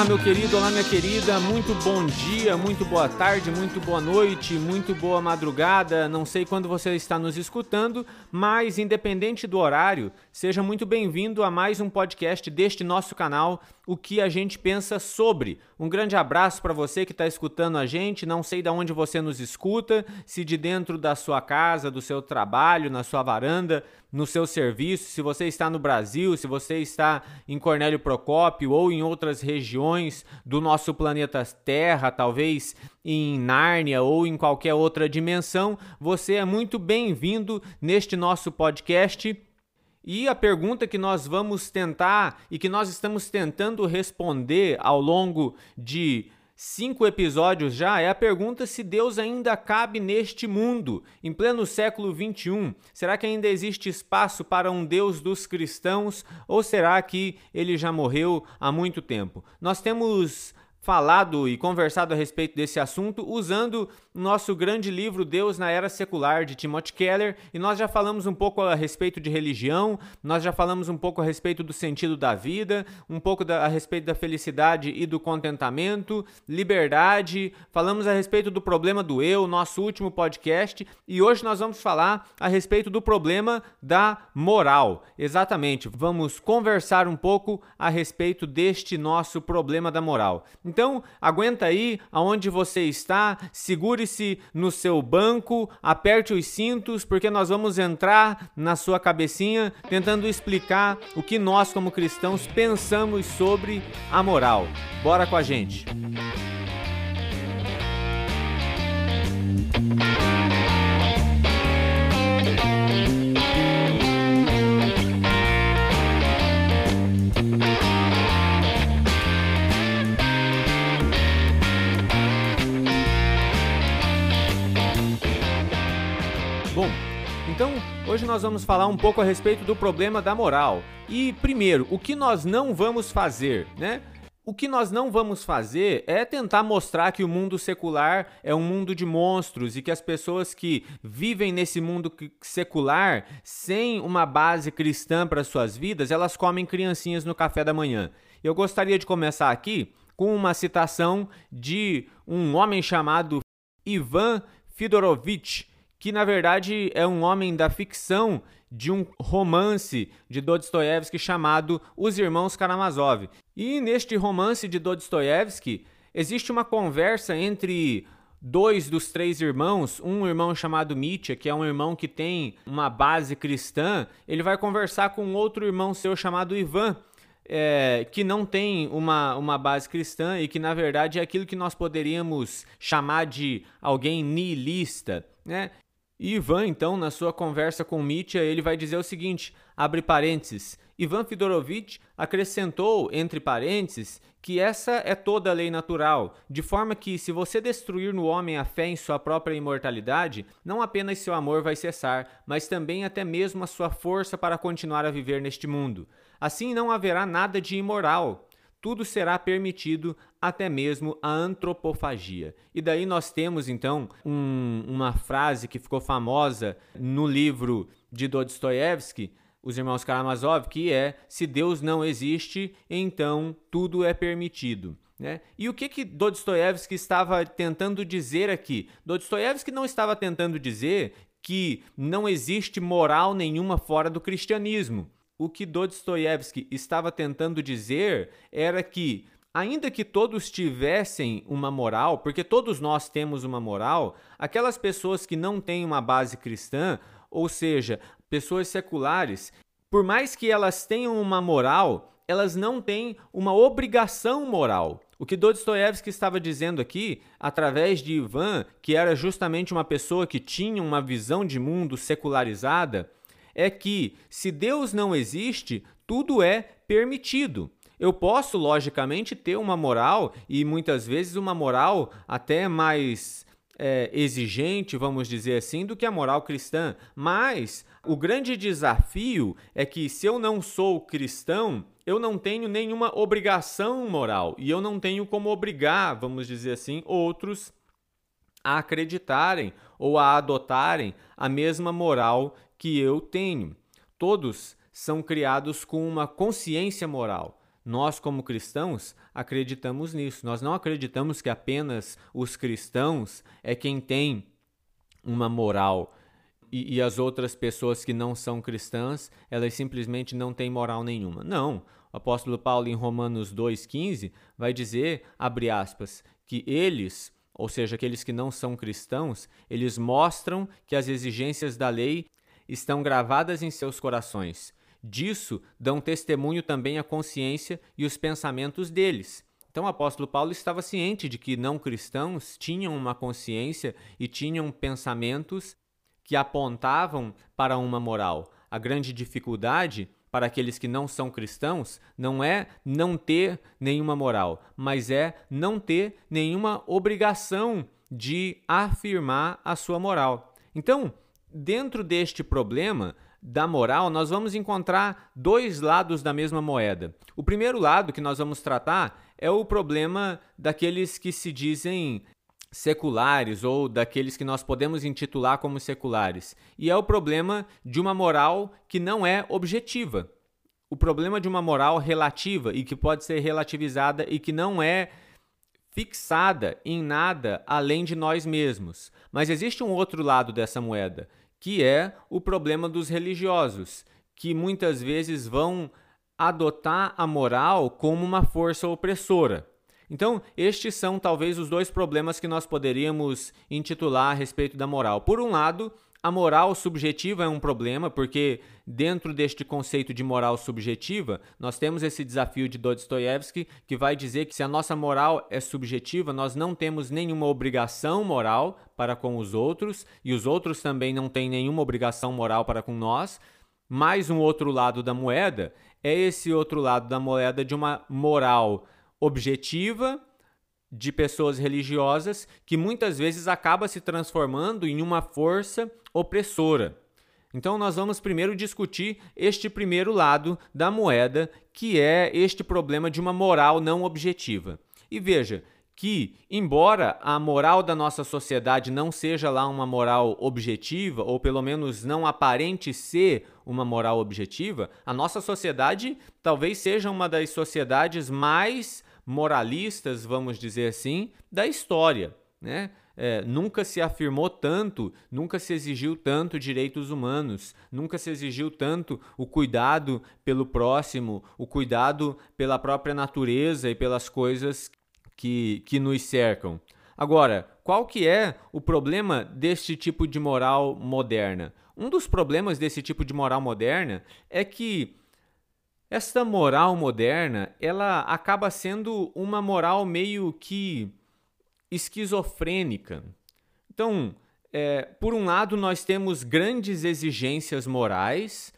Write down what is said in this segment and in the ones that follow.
Olá, meu querido, olá, minha querida. Muito bom dia, muito boa tarde, muito boa noite, muito boa madrugada. Não sei quando você está nos escutando, mas independente do horário, seja muito bem-vindo a mais um podcast deste nosso canal, O que a gente pensa sobre. Um grande abraço para você que está escutando a gente. Não sei de onde você nos escuta, se de dentro da sua casa, do seu trabalho, na sua varanda, no seu serviço, se você está no Brasil, se você está em Cornélio Procópio ou em outras regiões do nosso planeta Terra, talvez em Nárnia ou em qualquer outra dimensão, você é muito bem-vindo neste nosso podcast. E a pergunta que nós vamos tentar e que nós estamos tentando responder ao longo de cinco episódios já é a pergunta se Deus ainda cabe neste mundo, em pleno século 21. Será que ainda existe espaço para um Deus dos cristãos ou será que ele já morreu há muito tempo? Nós temos falado e conversado a respeito desse assunto usando nosso grande livro Deus na Era Secular de Timothy Keller e nós já falamos um pouco a respeito de religião, nós já falamos um pouco a respeito do sentido da vida, um pouco da, a respeito da felicidade e do contentamento, liberdade, falamos a respeito do problema do eu, nosso último podcast, e hoje nós vamos falar a respeito do problema da moral. Exatamente, vamos conversar um pouco a respeito deste nosso problema da moral. Então, aguenta aí aonde você está, segure-se no seu banco, aperte os cintos, porque nós vamos entrar na sua cabecinha tentando explicar o que nós, como cristãos, pensamos sobre a moral. Bora com a gente! Bom, hoje nós vamos falar um pouco a respeito do problema da moral. E primeiro, o que nós não vamos fazer, né? O que nós não vamos fazer é tentar mostrar que o mundo secular é um mundo de monstros e que as pessoas que vivem nesse mundo secular sem uma base cristã para suas vidas, elas comem criancinhas no café da manhã. Eu gostaria de começar aqui com uma citação de um homem chamado Ivan Fidorovich, que na verdade é um homem da ficção de um romance de Dostoiévski chamado Os Irmãos Karamazov. E neste romance de Dostoiévski existe uma conversa entre dois dos três irmãos, um irmão chamado Mitya, que é um irmão que tem uma base cristã, ele vai conversar com outro irmão seu chamado Ivan, é, que não tem uma, uma base cristã e que, na verdade, é aquilo que nós poderíamos chamar de alguém nihilista, né? E Ivan, então, na sua conversa com Mitya, ele vai dizer o seguinte, abre parênteses, Ivan Fidorovich acrescentou, entre parênteses, que essa é toda a lei natural, de forma que, se você destruir no homem a fé em sua própria imortalidade, não apenas seu amor vai cessar, mas também até mesmo a sua força para continuar a viver neste mundo. Assim não haverá nada de imoral, tudo será permitido, até mesmo a antropofagia. E daí nós temos então um, uma frase que ficou famosa no livro de Dostoiévski, Os Irmãos Karamazov, que é: se Deus não existe, então tudo é permitido. Né? E o que que Dostoiévski estava tentando dizer aqui? Dostoiévski não estava tentando dizer que não existe moral nenhuma fora do cristianismo o que Dostoiévski estava tentando dizer era que, ainda que todos tivessem uma moral, porque todos nós temos uma moral, aquelas pessoas que não têm uma base cristã, ou seja, pessoas seculares, por mais que elas tenham uma moral, elas não têm uma obrigação moral. O que Dostoiévski estava dizendo aqui, através de Ivan, que era justamente uma pessoa que tinha uma visão de mundo secularizada, é que se Deus não existe, tudo é permitido. Eu posso, logicamente, ter uma moral e muitas vezes uma moral até mais é, exigente, vamos dizer assim, do que a moral cristã. Mas o grande desafio é que se eu não sou cristão, eu não tenho nenhuma obrigação moral e eu não tenho como obrigar, vamos dizer assim, outros a acreditarem ou a adotarem a mesma moral que eu tenho. Todos são criados com uma consciência moral. Nós, como cristãos, acreditamos nisso. Nós não acreditamos que apenas os cristãos é quem tem uma moral e, e, as outras pessoas que não são cristãs, elas simplesmente não têm moral nenhuma. Não. O apóstolo Paulo, em Romanos 2,15, vai dizer, abre aspas, que eles, ou seja, aqueles que não são cristãos, eles mostram que as exigências da lei estão gravadas em seus corações. Disso dão testemunho também a consciência e os pensamentos deles. Então o apóstolo Paulo estava ciente de que não cristãos tinham uma consciência e tinham pensamentos que apontavam para uma moral. A grande dificuldade para aqueles que não são cristãos não é não ter nenhuma moral, mas é não ter nenhuma obrigação de afirmar a sua moral. Então, dentro deste problema da moral, nós vamos encontrar dois lados da mesma moeda. O primeiro lado que nós vamos tratar é o problema daqueles que se dizem seculares ou daqueles que nós podemos intitular como seculares. E é o problema de uma moral que não é objetiva. O problema de uma moral relativa e que pode ser relativizada e que não é fixada em nada além de nós mesmos. Mas existe um outro lado dessa moeda, que é o problema dos religiosos, que muitas vezes vão adotar a moral como uma força opressora. Então, estes são talvez os dois problemas que nós poderíamos intitular a respeito da moral. Por um lado, a moral subjetiva é um problema, porque dentro deste conceito de moral subjetiva, nós temos esse desafio de Dostoiévski, que vai dizer que se a nossa moral é subjetiva, nós não temos nenhuma obrigação moral para com os outros, e os outros também não têm nenhuma obrigação moral para com nós. Mais um outro lado da moeda é esse outro lado da moeda de uma moral objetiva de pessoas religiosas que muitas vezes acaba se transformando em uma força opressora. Então nós vamos primeiro discutir este primeiro lado da moeda, que é este problema de uma moral não objetiva. E veja, que, embora a moral da nossa sociedade não seja lá uma moral objetiva, ou pelo menos não aparente ser uma moral objetiva, a nossa sociedade talvez seja uma das sociedades mais moralistas, vamos dizer assim, da história. Né? É, nunca se afirmou tanto, nunca se exigiu tanto direitos humanos, nunca se exigiu tanto o cuidado pelo próximo, o cuidado pela própria natureza e pelas coisas que, que nos cercam. Agora, qual que é o problema deste tipo de moral moderna? Um dos problemas desse tipo de moral moderna é que esta moral moderna, ela acaba sendo uma moral meio que esquizofrênica. Então, é, por um lado, nós temos grandes exigências morais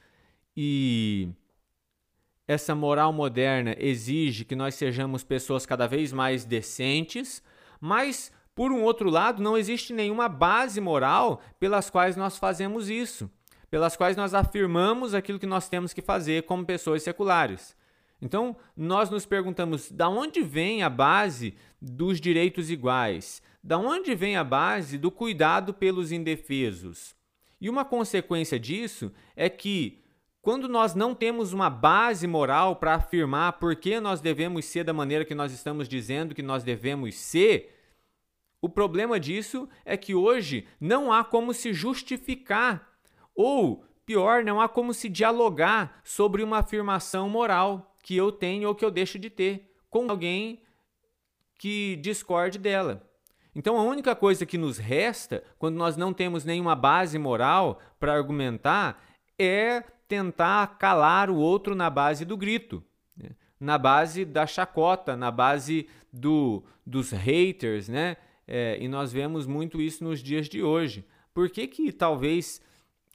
e essa moral moderna exige que nós sejamos pessoas cada vez mais decentes, mas por um outro lado, não existe nenhuma base moral pelas quais nós fazemos isso pelas quais nós afirmamos aquilo que nós temos que fazer como pessoas seculares. Então, nós nos perguntamos: da onde vem a base dos direitos iguais? Da onde vem a base do cuidado pelos indefesos? E uma consequência disso é que, quando nós não temos uma base moral para afirmar por que nós devemos ser da maneira que nós estamos dizendo que nós devemos ser, o problema disso é que hoje não há como se justificar ou, pior, não há como se dialogar sobre uma afirmação moral que eu tenho ou que eu deixo de ter com alguém que discorde dela. Então, a única coisa que nos resta, quando nós não temos nenhuma base moral para argumentar, é tentar calar o outro na base do grito, né? na base da chacota, na base do, dos haters, né? É, e nós vemos muito isso nos dias de hoje. Por que, que talvez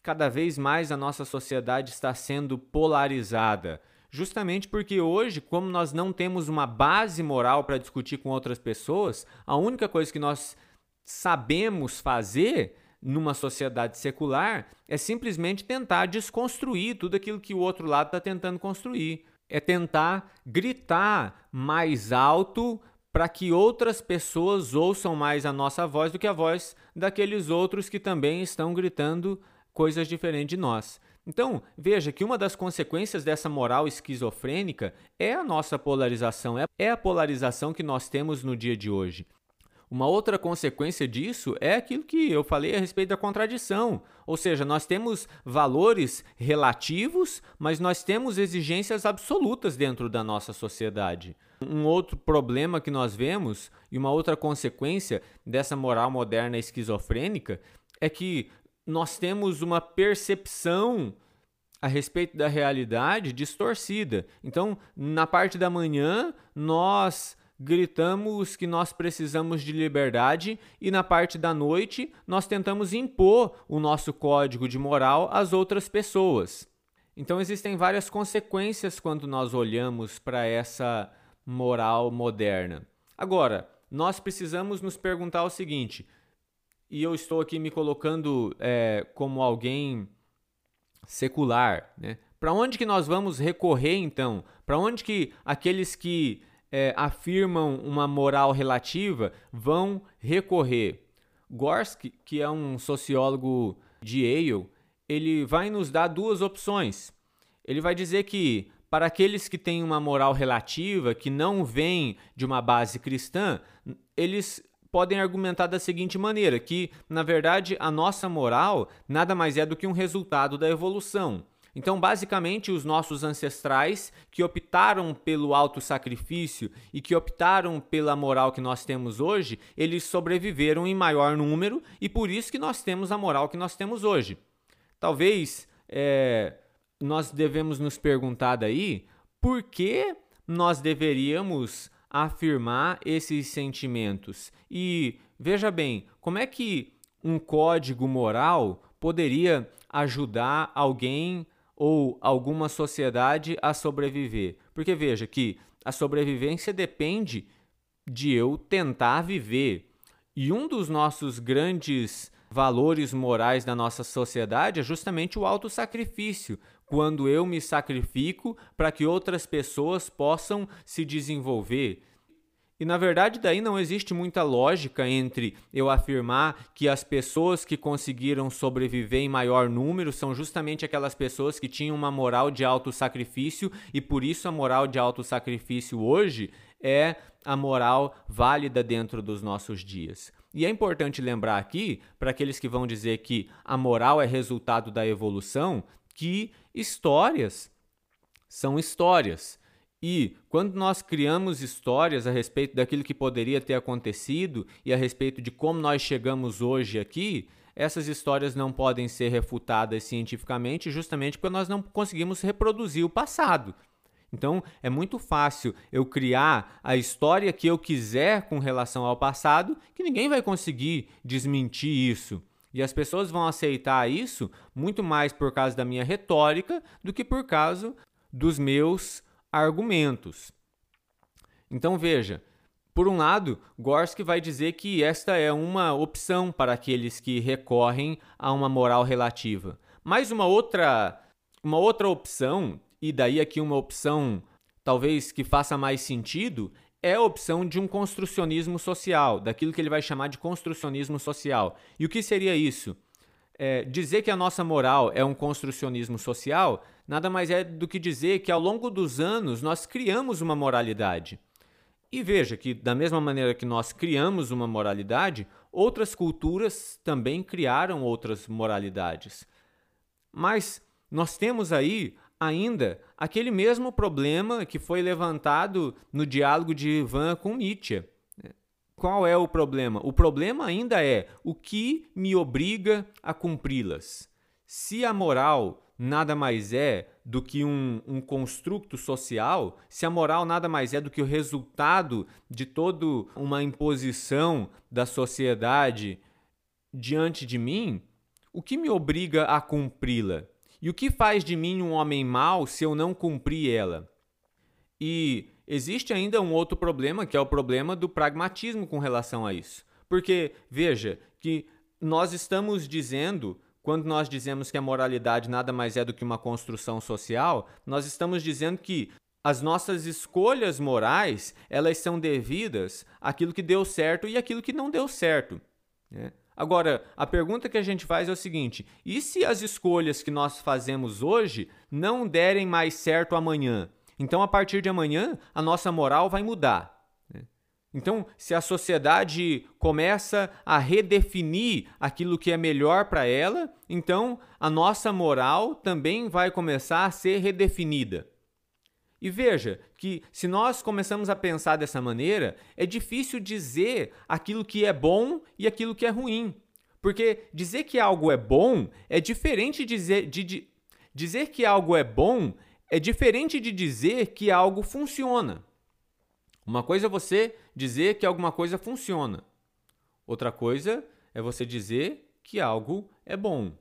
cada vez mais a nossa sociedade está sendo polarizada. Justamente porque hoje, como nós não temos uma base moral para discutir com outras pessoas, a única coisa que nós sabemos fazer numa sociedade secular é simplesmente tentar desconstruir tudo aquilo que o outro lado está tentando construir. É tentar gritar mais alto para que outras pessoas ouçam mais a nossa voz do que a voz daqueles outros que também estão gritando coisas diferentes de nós. Então, veja que uma das consequências dessa moral esquizofrênica é a nossa polarização, é, é a polarização que nós temos no dia de hoje. Uma outra consequência disso é aquilo que eu falei a respeito da contradição. Ou seja, nós temos valores relativos, mas nós temos exigências absolutas dentro da nossa sociedade. Um outro problema que nós vemos e uma outra consequência dessa moral moderna esquizofrênica é que nós temos uma percepção a respeito da realidade distorcida. Então, na parte da manhã, nós gritamos que nós precisamos de liberdade e na parte da noite nós tentamos impor o nosso código de moral às outras pessoas. Então existem várias consequências quando nós olhamos para essa moral moderna. Agora, nós precisamos nos perguntar o seguinte, e eu estou aqui me colocando é, como alguém secular, né? Para onde que nós vamos recorrer então? Para onde que aqueles que é, afirmam uma moral relativa vão recorrer. Gorski, que é um sociólogo de Yale, ele vai nos dar duas opções. Ele vai dizer que para aqueles que têm uma moral relativa, que não vem de uma base cristã, eles podem argumentar da seguinte maneira: que, na verdade, a nossa moral nada mais é do que um resultado da evolução. Então, basicamente, os nossos ancestrais que optaram pelo alto sacrifício e que optaram pela moral que nós temos hoje, eles sobreviveram em maior número e por isso que nós temos a moral que nós temos hoje. Talvez é, nós devemos nos perguntar daí por que nós deveríamos afirmar esses sentimentos. E veja bem, como é que um código moral poderia ajudar alguém ou alguma sociedade a sobreviver. Porque veja que a sobrevivência depende de eu tentar viver. E um dos nossos grandes valores morais da nossa sociedade é justamente o autossacrifício, quando eu me sacrifico para que outras pessoas possam se desenvolver, e na verdade, daí não existe muita lógica entre eu afirmar que as pessoas que conseguiram sobreviver em maior número são justamente aquelas pessoas que tinham uma moral de autossacrifício e por isso a moral de autossacrifício hoje é a moral válida dentro dos nossos dias. E é importante lembrar aqui, para aqueles que vão dizer que a moral é resultado da evolução, que histórias são histórias. E quando nós criamos histórias a respeito daquilo que poderia ter acontecido e a respeito de como nós chegamos hoje aqui, essas histórias não podem ser refutadas cientificamente justamente porque nós não conseguimos reproduzir o passado. Então, é muito fácil eu criar a história que eu quiser com relação ao passado, que ninguém vai conseguir desmentir isso. E as pessoas vão aceitar isso muito mais por causa da minha retórica do que por causa dos meus argumentos. Então veja, por um lado, Gorski vai dizer que esta é uma opção para aqueles que recorrem a uma moral relativa. Mas uma outra, uma outra opção, e daí aqui uma opção talvez que faça mais sentido, é a opção de um construcionismo social, daquilo que ele vai chamar de construcionismo social. E o que seria isso? É, dizer que a nossa moral é um construcionismo social nada mais é do que dizer que ao longo dos anos nós criamos uma moralidade. E veja que, da mesma maneira que nós criamos uma moralidade, outras culturas também criaram outras moralidades. Mas nós temos aí ainda aquele mesmo problema que foi levantado no diálogo de Ivan com Nietzsche. Qual é o problema? O problema ainda é o que me obriga a cumpri-las. Se a moral nada mais é do que um, um construto social, se a moral nada mais é do que o resultado de toda uma imposição da sociedade diante de mim, o que me obriga a cumpri-la? E o que faz de mim um homem mau se eu não cumprir ela? E existe ainda um outro problema, que é o problema do pragmatismo com relação a isso. Porque, veja, que nós estamos dizendo quando nós dizemos que a moralidade nada mais é do que uma construção social, nós estamos dizendo que as nossas escolhas morais elas são devidas àquilo que deu certo e àquilo que não deu certo. Né? Agora, a pergunta que a gente faz é o seguinte: e se as escolhas que nós fazemos hoje não derem mais certo amanhã? Então, a partir de amanhã, a nossa moral vai mudar. Né? Então, se a sociedade começa a redefinir aquilo que é melhor para ela, então a nossa moral também vai começar a ser redefinida. E veja que se nós começamos a pensar dessa maneira, é difícil dizer aquilo que é bom e aquilo que é ruim. Porque dizer que algo é bom é diferente de dizer, de, de, dizer que algo é bom é diferente de dizer que algo funciona. Uma coisa é você dizer que alguma coisa funciona. Outra coisa é você dizer que algo é bom.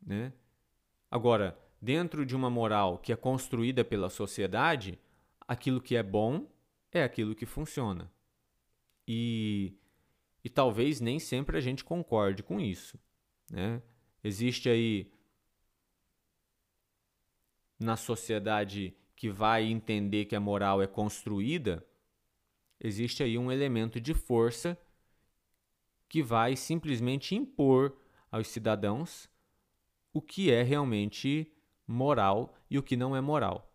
Né? Agora, dentro de uma moral que é construída pela sociedade, aquilo que é bom é aquilo que funciona. E, e talvez nem sempre a gente concorde com isso. Né? Existe aí na sociedade que vai entender que a moral é construída, existe aí um elemento de força que vai simplesmente impor aos cidadãos o que é realmente moral e o que não é moral.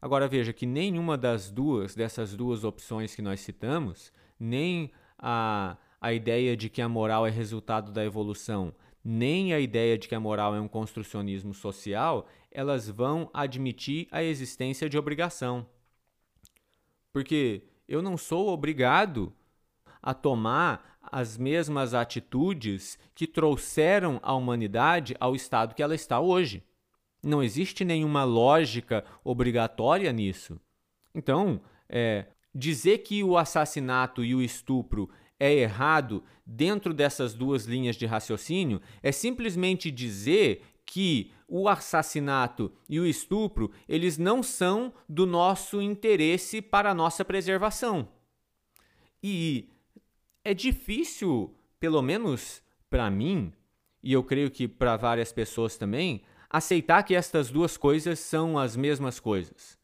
Agora veja que nenhuma das duas, dessas duas opções que nós citamos, nem a, a ideia de que a moral é resultado da evolução, nem a ideia de que a moral é um construcionismo social, elas vão admitir a existência de obrigação. Porque eu não sou obrigado a tomar as mesmas atitudes que trouxeram a humanidade ao estado que ela está hoje. Não existe nenhuma lógica obrigatória nisso. Então, é, dizer que o assassinato e o estupro é errado dentro dessas duas linhas de raciocínio é simplesmente dizer que o assassinato e o estupro eles não são do nosso interesse para a nossa preservação. E é difícil, pelo menos para mim, e eu creio que para várias pessoas também, aceitar que estas duas coisas são as mesmas coisas.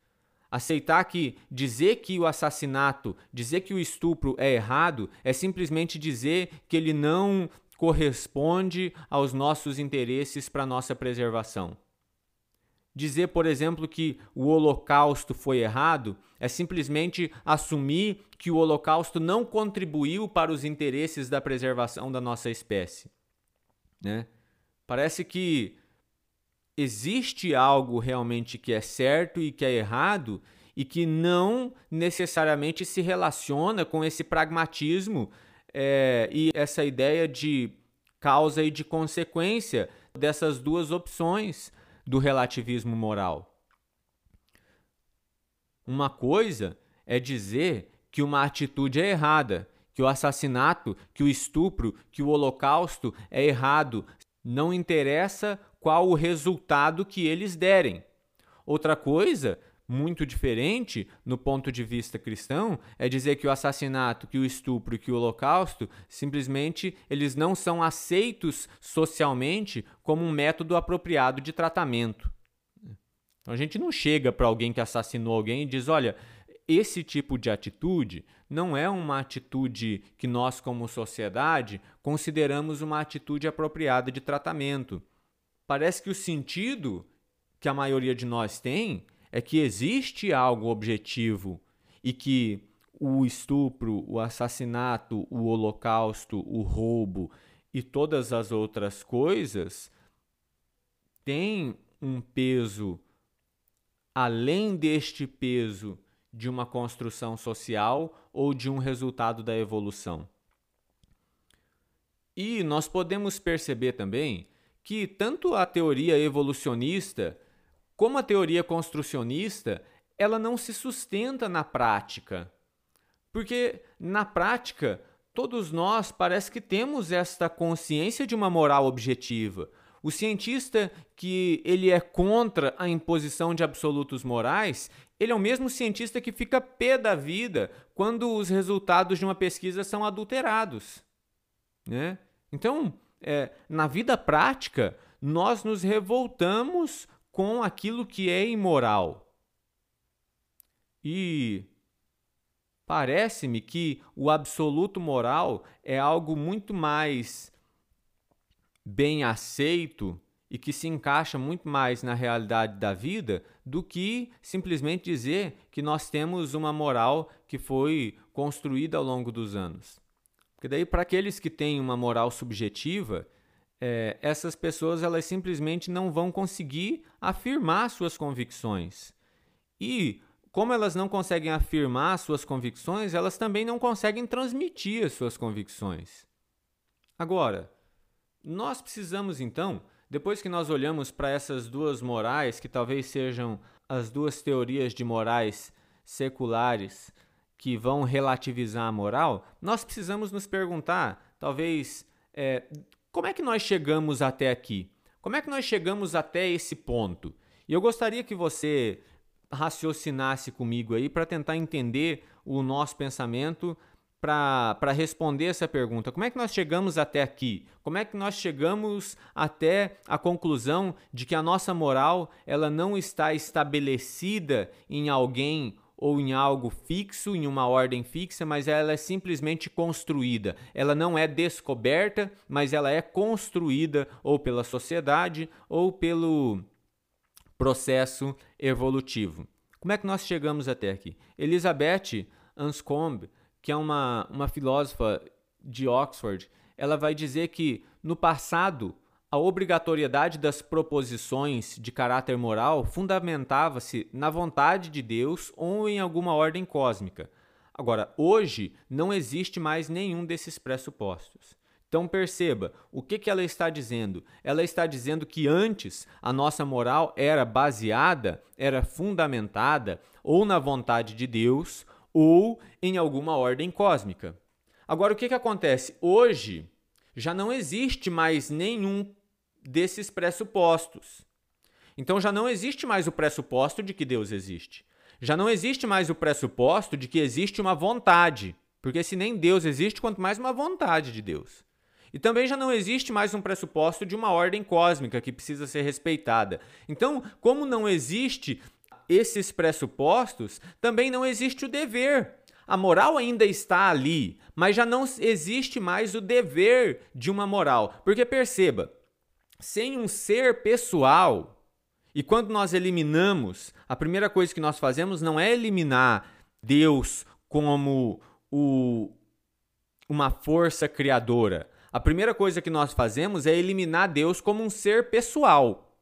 Aceitar que dizer que o assassinato, dizer que o estupro é errado, é simplesmente dizer que ele não corresponde aos nossos interesses para nossa preservação. Dizer, por exemplo, que o Holocausto foi errado é simplesmente assumir que o Holocausto não contribuiu para os interesses da preservação da nossa espécie. Né? Parece que existe algo realmente que é certo e que é errado e que não necessariamente se relaciona com esse pragmatismo é, e essa ideia de causa e de consequência dessas duas opções do relativismo moral. Uma coisa é dizer que uma atitude é errada, que o assassinato, que o estupro, que o holocausto é errado. Não interessa qual o resultado que eles derem. Outra coisa, muito diferente no ponto de vista cristão, é dizer que o assassinato, que o estupro que o holocausto simplesmente eles não são aceitos socialmente como um método apropriado de tratamento. Então a gente não chega para alguém que assassinou alguém e diz: olha, esse tipo de atitude não é uma atitude que nós, como sociedade, consideramos uma atitude apropriada de tratamento. Parece que o sentido que a maioria de nós tem é que existe algo objetivo e que o estupro, o assassinato, o holocausto, o roubo e todas as outras coisas têm um peso além deste peso de uma construção social ou de um resultado da evolução. E nós podemos perceber também que tanto a teoria evolucionista como a teoria construcionista, ela não se sustenta na prática. Porque na prática, todos nós parece que temos esta consciência de uma moral objetiva. O cientista que ele é contra a imposição de absolutos morais, ele é o mesmo cientista que fica pé da vida quando os resultados de uma pesquisa são adulterados. Né? Então, é, na vida prática, nós nos revoltamos com aquilo que é imoral. E parece-me que o absoluto moral é algo muito mais bem aceito e que se encaixa muito mais na realidade da vida do que simplesmente dizer que nós temos uma moral que foi construída ao longo dos anos. Porque daí para aqueles que têm uma moral subjetiva, é, essas pessoas elas simplesmente não vão conseguir afirmar suas convicções. E como elas não conseguem afirmar suas convicções, elas também não conseguem transmitir as suas convicções. Agora, nós precisamos então, depois que nós olhamos para essas duas morais, que talvez sejam as duas teorias de morais seculares que vão relativizar a moral, nós precisamos nos perguntar, talvez, é, como é que nós chegamos até aqui? Como é que nós chegamos até esse ponto? E eu gostaria que você raciocinasse comigo aí para tentar entender o nosso pensamento para responder essa pergunta. Como é que nós chegamos até aqui? Como é que nós chegamos até a conclusão de que a nossa moral ela não está estabelecida em alguém ou em algo fixo, em uma ordem fixa, mas ela é simplesmente construída. Ela não é descoberta, mas ela é construída ou pela sociedade ou pelo processo evolutivo. Como é que nós chegamos até aqui? Elizabeth Anscombe, que é uma, uma filósofa de Oxford, ela vai dizer que no passado a obrigatoriedade das proposições de caráter moral fundamentava-se na vontade de Deus ou em alguma ordem cósmica. Agora, hoje não existe mais nenhum desses pressupostos. Então perceba, o que, que ela está dizendo? Ela está dizendo que antes a nossa moral era baseada, era fundamentada ou na vontade de Deus ou em alguma ordem cósmica. Agora, o que, que acontece? Hoje já não existe mais nenhum desses pressupostos. Então já não existe mais o pressuposto de que Deus existe. Já não existe mais o pressuposto de que existe uma vontade, porque se nem Deus existe, quanto mais uma vontade de Deus. E também já não existe mais um pressuposto de uma ordem cósmica que precisa ser respeitada. Então, como não existe esses pressupostos, também não existe o dever. A moral ainda está ali, mas já não existe mais o dever de uma moral. Porque perceba, sem um ser pessoal, e quando nós eliminamos, a primeira coisa que nós fazemos não é eliminar Deus como o, uma força criadora. A primeira coisa que nós fazemos é eliminar Deus como um ser pessoal.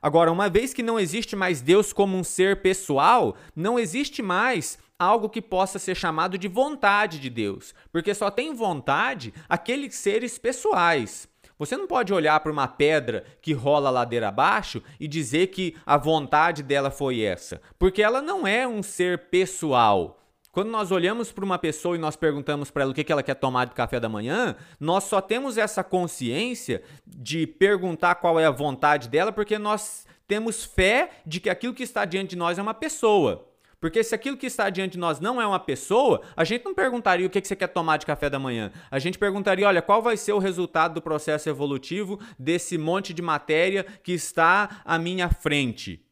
Agora, uma vez que não existe mais Deus como um ser pessoal, não existe mais algo que possa ser chamado de vontade de Deus, porque só tem vontade aqueles seres pessoais. Você não pode olhar para uma pedra que rola ladeira abaixo e dizer que a vontade dela foi essa, porque ela não é um ser pessoal. Quando nós olhamos para uma pessoa e nós perguntamos para ela o que ela quer tomar de café da manhã, nós só temos essa consciência de perguntar qual é a vontade dela porque nós temos fé de que aquilo que está diante de nós é uma pessoa. Porque se aquilo que está diante de nós não é uma pessoa, a gente não perguntaria o que você quer tomar de café da manhã. A gente perguntaria, olha, qual vai ser o resultado do processo evolutivo desse monte de matéria que está à minha frente.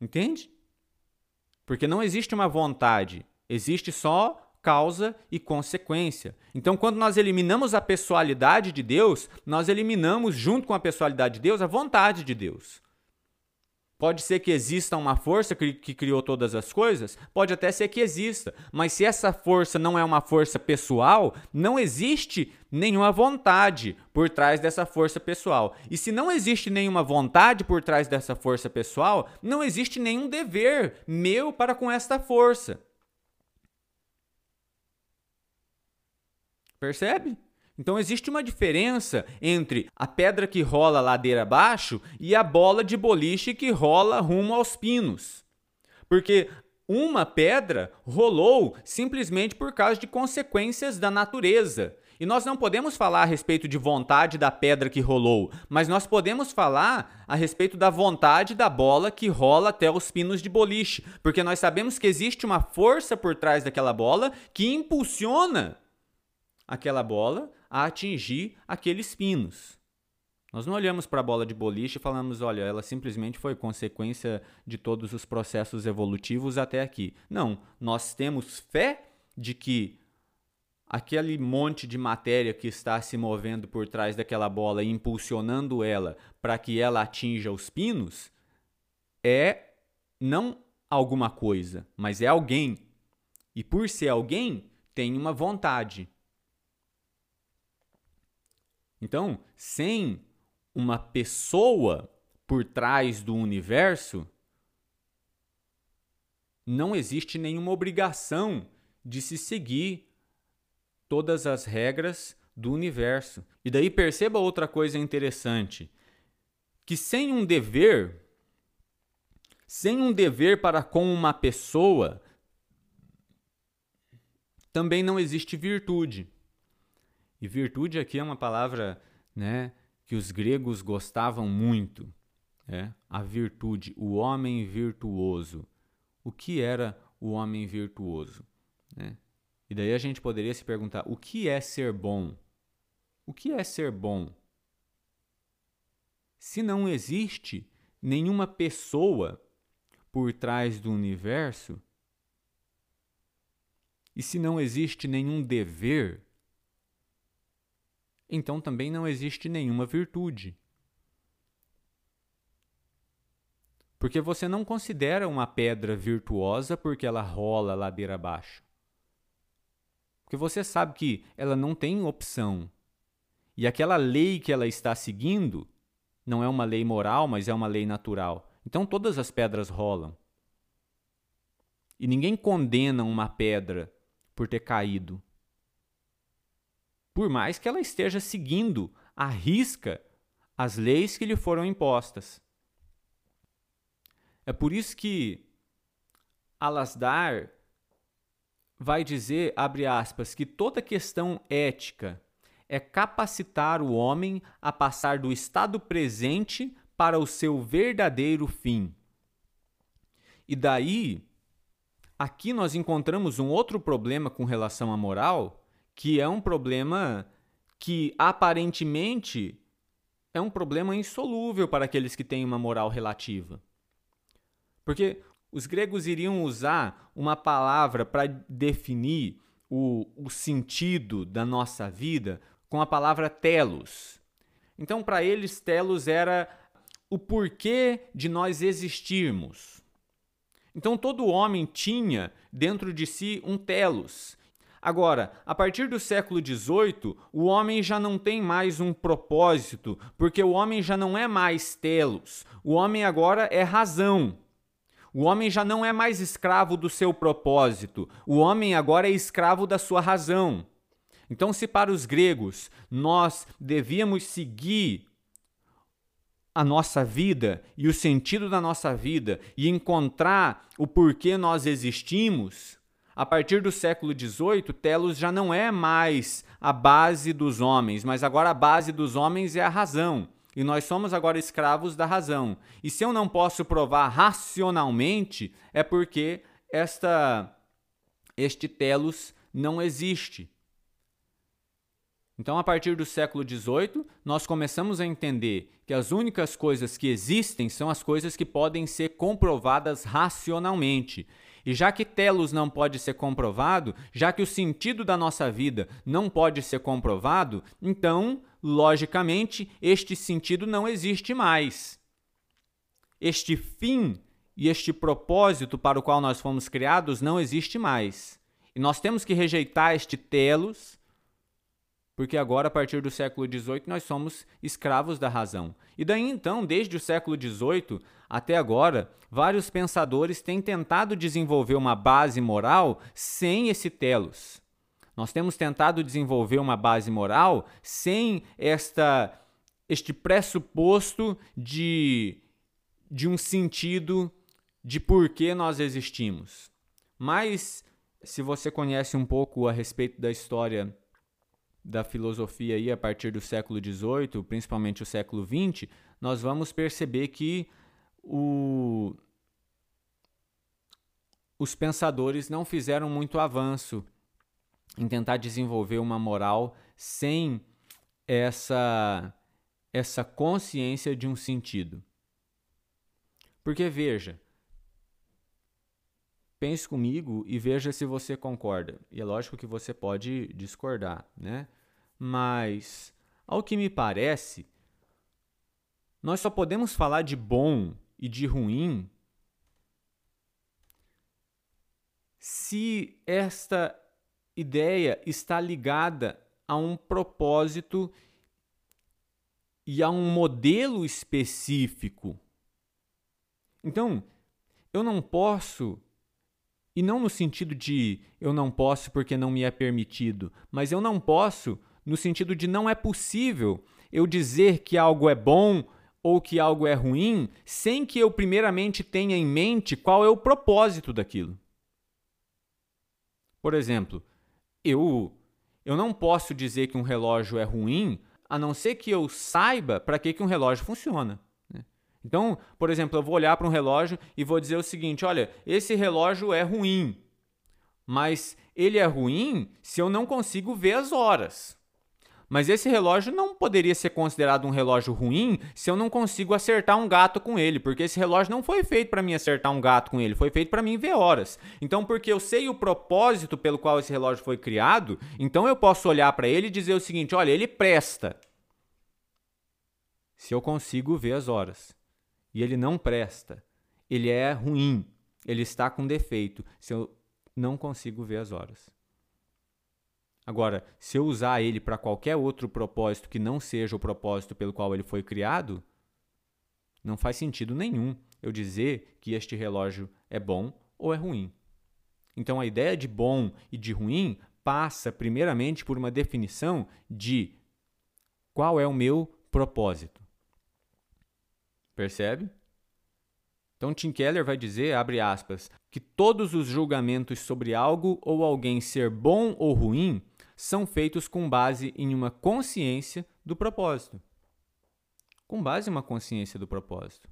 Entende? Porque não existe uma vontade, existe só causa e consequência. Então, quando nós eliminamos a pessoalidade de Deus, nós eliminamos, junto com a pessoalidade de Deus, a vontade de Deus. Pode ser que exista uma força que, que, criou todas as coisas? Pode até ser que exista. Mas se essa força não é uma força pessoal, não existe nenhuma vontade por trás dessa força pessoal. E se não existe nenhuma vontade por trás dessa força pessoal, não existe nenhum dever meu para com esta força. Percebe? Então existe uma diferença entre a pedra que rola ladeira abaixo e a bola de boliche que rola rumo aos pinos. Porque uma pedra rolou simplesmente por causa de consequências da natureza. E nós não podemos falar a respeito de vontade da pedra que rolou, mas nós podemos falar a respeito da vontade da bola que rola até os pinos de boliche, porque nós sabemos que existe uma força por trás daquela bola que impulsiona aquela bola a atingir aqueles pinos. Nós não olhamos para a bola de boliche e falamos, olha, ela simplesmente foi consequência de todos os processos evolutivos até aqui. Não, nós temos fé de que aquele monte de matéria que está se movendo por trás daquela bola e impulsionando ela para que ela atinja os pinos, é não alguma coisa, mas é alguém. E por ser alguém, tem uma vontade. Então, sem uma pessoa por trás do universo, não existe nenhuma obrigação de se seguir todas as regras do universo. E daí perceba outra coisa interessante, que sem um dever, sem um dever para com uma pessoa, também não existe virtude. E virtude aqui é uma palavra, né, que os gregos gostavam muito. É, a virtude, o homem virtuoso. O que era o homem virtuoso? Né? E daí a gente poderia se perguntar: o que é ser bom? O que é ser bom? Se não existe nenhuma pessoa por trás do universo, e se não existe nenhum dever, então também não existe nenhuma virtude. Porque você não considera uma pedra virtuosa porque ela rola ladeira abaixo. Porque você sabe que ela não tem opção. E aquela lei que ela está seguindo não é uma lei moral, mas é uma lei natural. Então todas as pedras rolam. E ninguém condena uma pedra por ter caído. Por mais que ela esteja seguindo à risca as leis que lhe foram impostas. É por isso que Alasdair vai dizer, abre aspas, que toda questão ética é capacitar o homem a passar do estado presente para o seu verdadeiro fim. E daí, aqui nós encontramos um outro problema com relação à moral, que é um problema que aparentemente é um problema insolúvel para aqueles que têm uma moral relativa. Porque os gregos iriam usar uma palavra para definir o, o sentido da nossa vida com a palavra telos. Então, para eles, telos era o porquê de nós existirmos. Então, todo homem tinha dentro de si um telos. Agora, a partir do século XVIII, o homem já não tem mais um propósito, porque o homem já não é mais telos. O homem agora é razão. O homem já não é mais escravo do seu propósito, o homem agora é escravo da sua razão. Então, se para os gregos nós devíamos seguir a nossa vida e o sentido da nossa vida e encontrar o porquê nós existimos, a partir do século XVIII, Telos já não é mais a base dos homens, mas agora a base dos homens é a razão. E nós somos agora escravos da razão. E se eu não posso provar racionalmente, é porque esta este telos não existe. Então, a partir do século XVIII, nós começamos a entender que as únicas coisas que existem são as coisas que podem ser comprovadas racionalmente. E já que telos não pode ser comprovado, já que o sentido da nossa vida não pode ser comprovado, então logicamente, este sentido não existe mais. Este fim e este propósito para o qual nós fomos criados não existe mais. E nós temos que rejeitar este telos, porque agora, a partir do século XVIII, nós somos escravos da razão. E daí então, desde o século XVIII até agora, vários pensadores têm tentado desenvolver uma base moral sem esse telos. Nós temos tentado desenvolver uma base moral sem esta este pressuposto de, de um sentido de por que nós existimos. Mas, se você conhece um pouco a respeito da história da filosofia aí a partir do século XVIII, principalmente o século XX, nós vamos perceber que o, os pensadores não fizeram muito avanço em tentar desenvolver uma moral sem essa essa consciência de um sentido. Porque veja, pense comigo e veja se você concorda. E é lógico que você pode discordar, né? Mas, ao que me parece, nós só podemos falar de bom e de ruim se esta ideia está ligada a um propósito e a um modelo específico. Então, eu não posso, e não no sentido de eu não posso porque não me é permitido, mas eu não posso no sentido de não é possível eu dizer que algo é bom ou que algo é ruim sem que eu primeiramente tenha em mente qual é o propósito daquilo. Por exemplo, eu eu não posso dizer que um relógio é ruim a não ser que eu saiba para que, que um relógio funciona. Né? Então, por exemplo, eu vou olhar para um relógio e vou dizer o seguinte: olha, esse relógio é ruim, mas ele é ruim se eu não consigo ver as horas. Mas esse relógio não poderia ser considerado um relógio ruim se eu não consigo acertar um gato com ele, porque esse relógio não foi feito para mim acertar um gato com ele, foi feito para mim ver horas. Então, porque eu sei o propósito pelo qual esse relógio foi criado, então eu posso olhar para ele e dizer o seguinte: olha, ele presta. Se eu consigo ver as horas. E ele não presta. Ele é ruim. Ele está com defeito. Se eu não consigo ver as horas. Agora, se eu usar ele para qualquer outro propósito que não seja o propósito pelo qual ele foi criado, não faz sentido nenhum eu dizer que este relógio é bom ou é ruim. Então a ideia de bom e de ruim passa primeiramente por uma definição de qual é o meu propósito. Percebe? Então Tim Keller vai dizer, abre aspas, que todos os julgamentos sobre algo ou alguém ser bom ou ruim são feitos com base em uma consciência do propósito. Com base em uma consciência do propósito.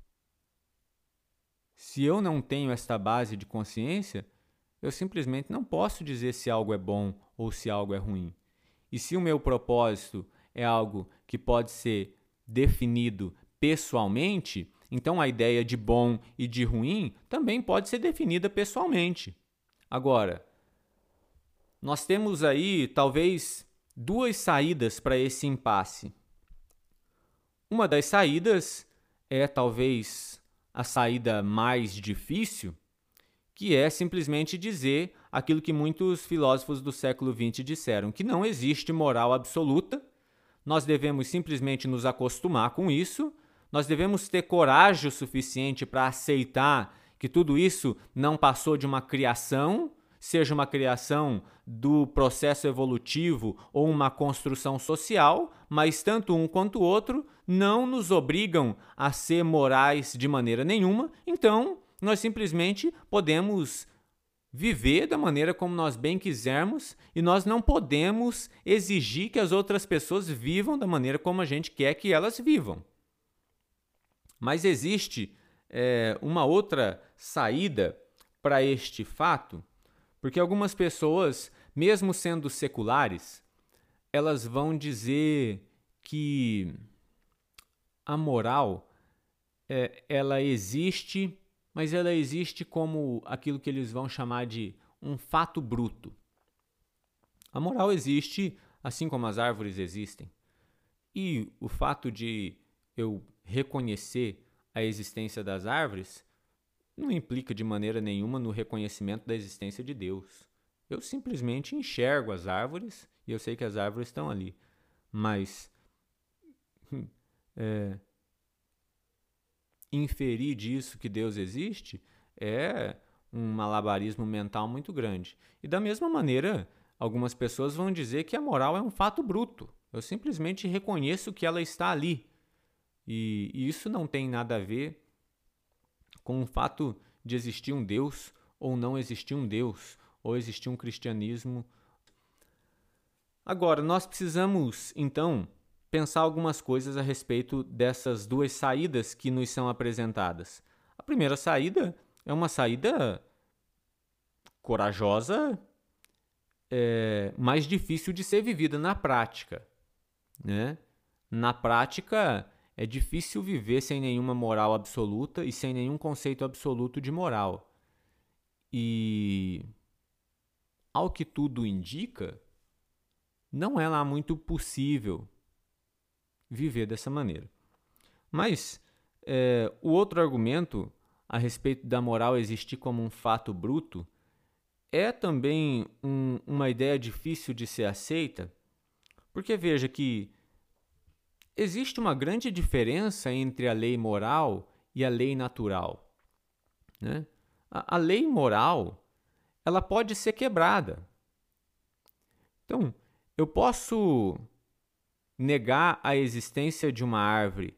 Se eu não tenho esta base de consciência, eu simplesmente não posso dizer se algo é bom ou se algo é ruim. E se o meu propósito é algo que pode ser definido pessoalmente, então a ideia de bom e de ruim também pode ser definida pessoalmente. Agora, nós temos aí talvez duas saídas para esse impasse. Uma das saídas é talvez a saída mais difícil, que é simplesmente dizer aquilo que muitos filósofos do século XX disseram, que não existe moral absoluta, nós devemos simplesmente nos acostumar com isso, nós devemos ter coragem o suficiente para aceitar que tudo isso não passou de uma criação seja uma criação do processo evolutivo ou uma construção social, mas tanto um quanto o outro não nos obrigam a ser morais de maneira nenhuma, então nós simplesmente podemos viver da maneira como nós bem quisermos e nós não podemos exigir que as outras pessoas vivam da maneira como a gente quer que elas vivam. Mas existe é, uma outra saída para este fato porque algumas pessoas, mesmo sendo seculares, elas vão dizer que a moral é, ela existe, mas ela existe como aquilo que eles vão chamar de um fato bruto. A moral existe assim como as árvores existem. E o fato de eu reconhecer a existência das árvores não implica de maneira nenhuma no reconhecimento da existência de Deus. Eu simplesmente enxergo as árvores e eu sei que as árvores estão ali. Mas hum, é, inferir disso que Deus existe é um malabarismo mental muito grande. E da mesma maneira, algumas pessoas vão dizer que a moral é um fato bruto. Eu simplesmente reconheço que ela está ali. E isso não tem nada a ver com o fato de existir um Deus ou não existir um Deus, ou existir um cristianismo. Agora, nós precisamos, então, pensar algumas coisas a respeito dessas duas saídas que nos são apresentadas. A primeira saída é uma saída corajosa, é, mais difícil de ser vivida na prática. Né? Na prática, é difícil viver sem nenhuma moral absoluta e sem nenhum conceito absoluto de moral. E ao que tudo indica, não é lá muito possível viver dessa maneira. Mas é, o outro argumento a respeito da moral existir como um fato bruto é também um, uma ideia difícil de ser aceita, porque veja que existe uma grande diferença entre a lei moral e a lei natural. Né? A, a lei moral ela pode ser quebrada. Então, eu posso negar a existência de uma árvore,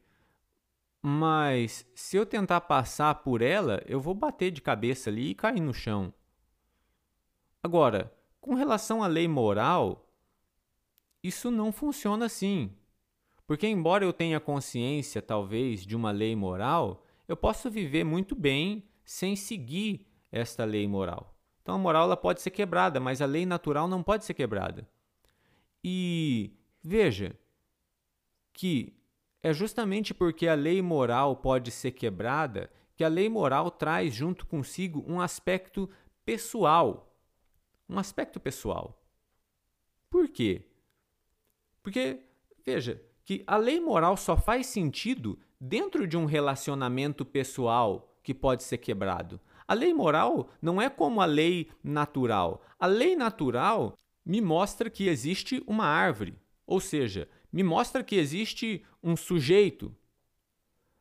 mas se eu tentar passar por ela, eu vou bater de cabeça ali e cair no chão. Agora, com relação à lei moral, isso não funciona assim. Porque, embora eu tenha consciência, talvez, de uma lei moral, eu posso viver muito bem sem seguir esta lei moral. Então, a moral ela pode ser quebrada, mas a lei natural não pode ser quebrada. E veja que é justamente porque a lei moral pode ser quebrada que a lei moral traz junto consigo um aspecto pessoal. Um aspecto pessoal. Por quê? Porque, veja, que a lei moral só faz sentido dentro de um relacionamento pessoal que pode ser quebrado. A lei moral não é como a lei natural. A lei natural me mostra que existe uma árvore, ou seja, me mostra que existe um sujeito.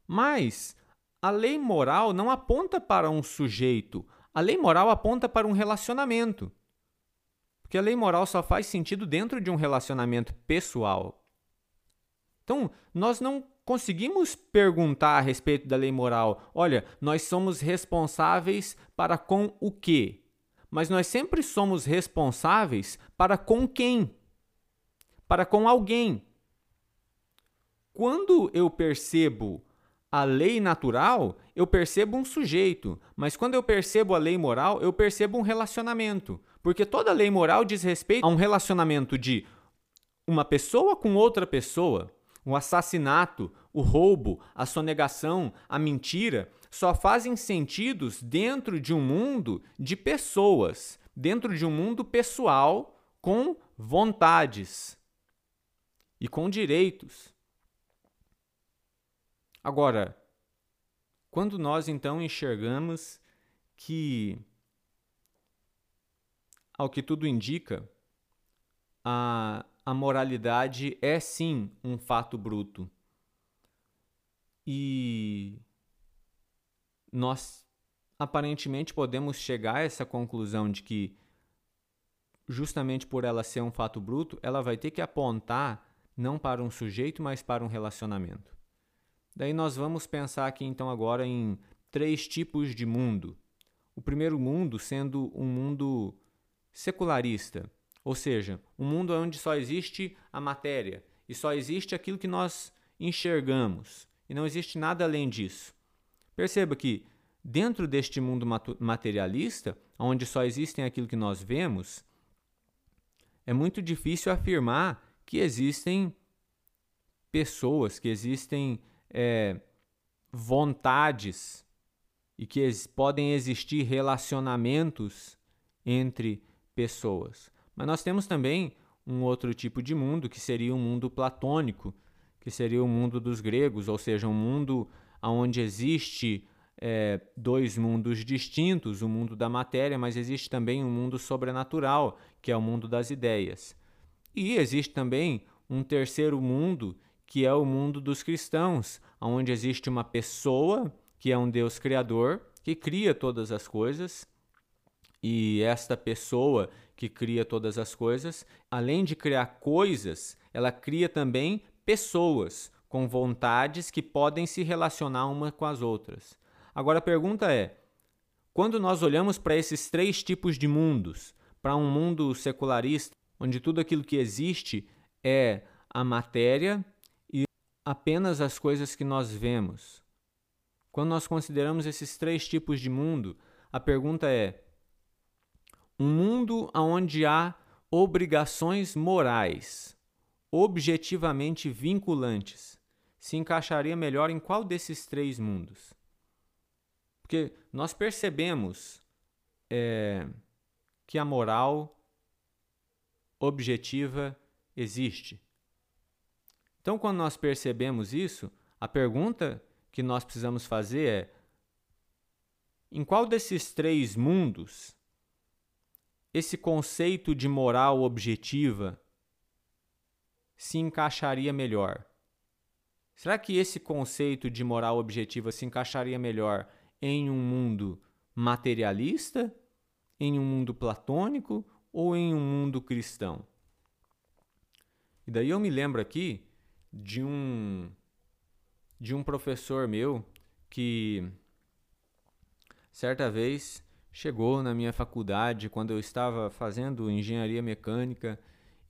Mas a lei moral não aponta para um sujeito, a lei moral aponta para um relacionamento. Porque a lei moral só faz sentido dentro de um relacionamento pessoal. Então, nós não conseguimos perguntar a respeito da lei moral, olha, nós somos responsáveis para com o quê? Mas nós sempre somos responsáveis para com quem? Para com alguém. Quando eu percebo a lei natural, eu percebo um sujeito, mas quando eu percebo a lei moral, eu percebo um relacionamento. Porque toda lei moral diz respeito a um relacionamento de uma pessoa com outra pessoa. O assassinato, o roubo, a sonegação, a mentira só fazem sentidos dentro de um mundo de pessoas, dentro de um mundo pessoal com vontades e com direitos. Agora, quando nós então enxergamos que, ao que tudo indica, a, a moralidade é sim um fato bruto. E nós aparentemente podemos chegar a essa conclusão de que, justamente por ela ser um fato bruto, ela vai ter que apontar não para um sujeito, mas para um relacionamento. Daí nós vamos pensar aqui então agora em três tipos de mundo. O primeiro mundo sendo um mundo secularista, ou seja, um mundo onde só existe a matéria e só existe aquilo que nós enxergamos e não existe nada além disso. Perceba que dentro deste mundo materialista, onde só existem aquilo que nós vemos, é muito difícil afirmar que existem pessoas, que existem é, vontades e que podem existir relacionamentos entre pessoas. Mas nós temos também um outro tipo de mundo, que seria um mundo platônico, que seria o mundo dos gregos, ou seja, um mundo onde existe é, dois mundos distintos, o mundo da matéria, mas existe também um mundo sobrenatural, que é o mundo das ideias. E existe também um terceiro mundo, que é o mundo dos cristãos, onde existe uma pessoa que é um Deus criador, que cria todas as coisas, e esta pessoa que cria todas as coisas, além de criar coisas, ela cria também pessoas com vontades que podem se relacionar uma com as outras. Agora a pergunta é: quando nós olhamos para esses três tipos de mundos, para um mundo secularista, onde tudo aquilo que existe é a matéria apenas as coisas que nós vemos. Quando nós consideramos esses três tipos de mundo, a pergunta é: um mundo onde há obrigações morais, objetivamente vinculantes, se encaixaria melhor em qual desses três mundos? Porque nós percebemos é, que a moral objetiva existe. Então, quando nós percebemos isso, a pergunta que nós precisamos fazer é: em qual desses três mundos esse conceito de moral objetiva se encaixaria melhor? Será que esse conceito de moral objetiva se encaixaria melhor em um mundo materialista, em um mundo platônico ou em um mundo cristão? E daí eu me lembro aqui de um de um professor meu que certa vez chegou na minha faculdade quando eu estava fazendo engenharia mecânica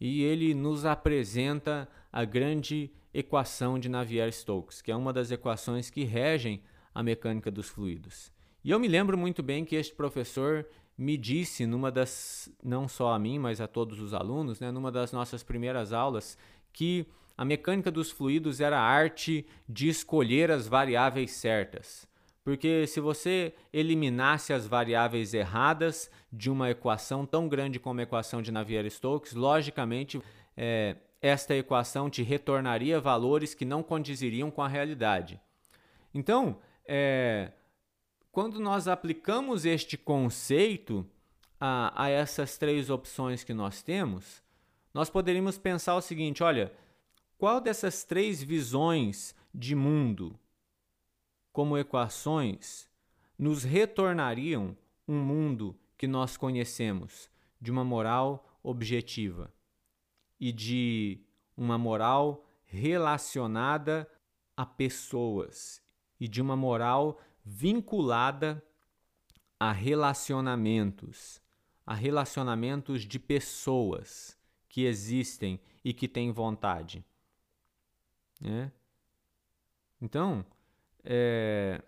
e ele nos apresenta a grande equação de Navier-Stokes, que é uma das equações que regem a mecânica dos fluidos. E eu me lembro muito bem que este professor me disse numa das não só a mim, mas a todos os alunos, né, numa das nossas primeiras aulas, que a mecânica dos fluidos era a arte de escolher as variáveis certas. Porque se você eliminasse as variáveis erradas de uma equação tão grande como a equação de Navier-Stokes, logicamente é, esta equação te retornaria valores que não condiziriam com a realidade. Então, é, quando nós aplicamos este conceito a, a essas três opções que nós temos, nós poderíamos pensar o seguinte: olha, qual dessas três visões de mundo, como equações, nos retornariam um mundo que nós conhecemos de uma moral objetiva e de uma moral relacionada a pessoas e de uma moral vinculada a relacionamentos, a relacionamentos de pessoas que existem e que têm vontade. Né? Então, é,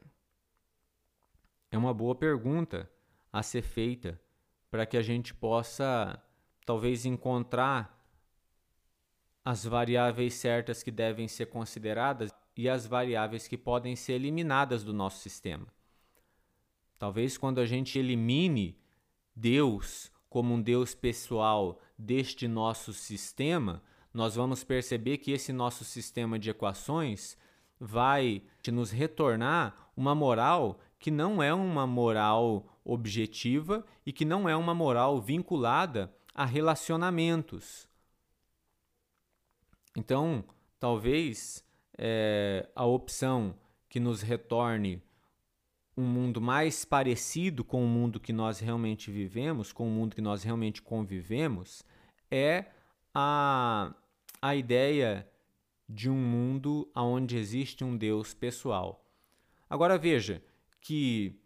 é uma boa pergunta a ser feita para que a gente possa, talvez, encontrar as variáveis certas que devem ser consideradas e as variáveis que podem ser eliminadas do nosso sistema. Talvez quando a gente elimine Deus como um Deus pessoal deste nosso sistema, nós vamos perceber que esse nosso sistema de equações vai nos retornar uma moral que não é uma moral objetiva e que não é uma moral vinculada a relacionamentos. Então, talvez é, a opção que nos retorne um mundo mais parecido com o mundo que nós realmente vivemos, com o mundo que nós realmente convivemos, é a, a ideia de um mundo onde existe um Deus pessoal. Agora veja que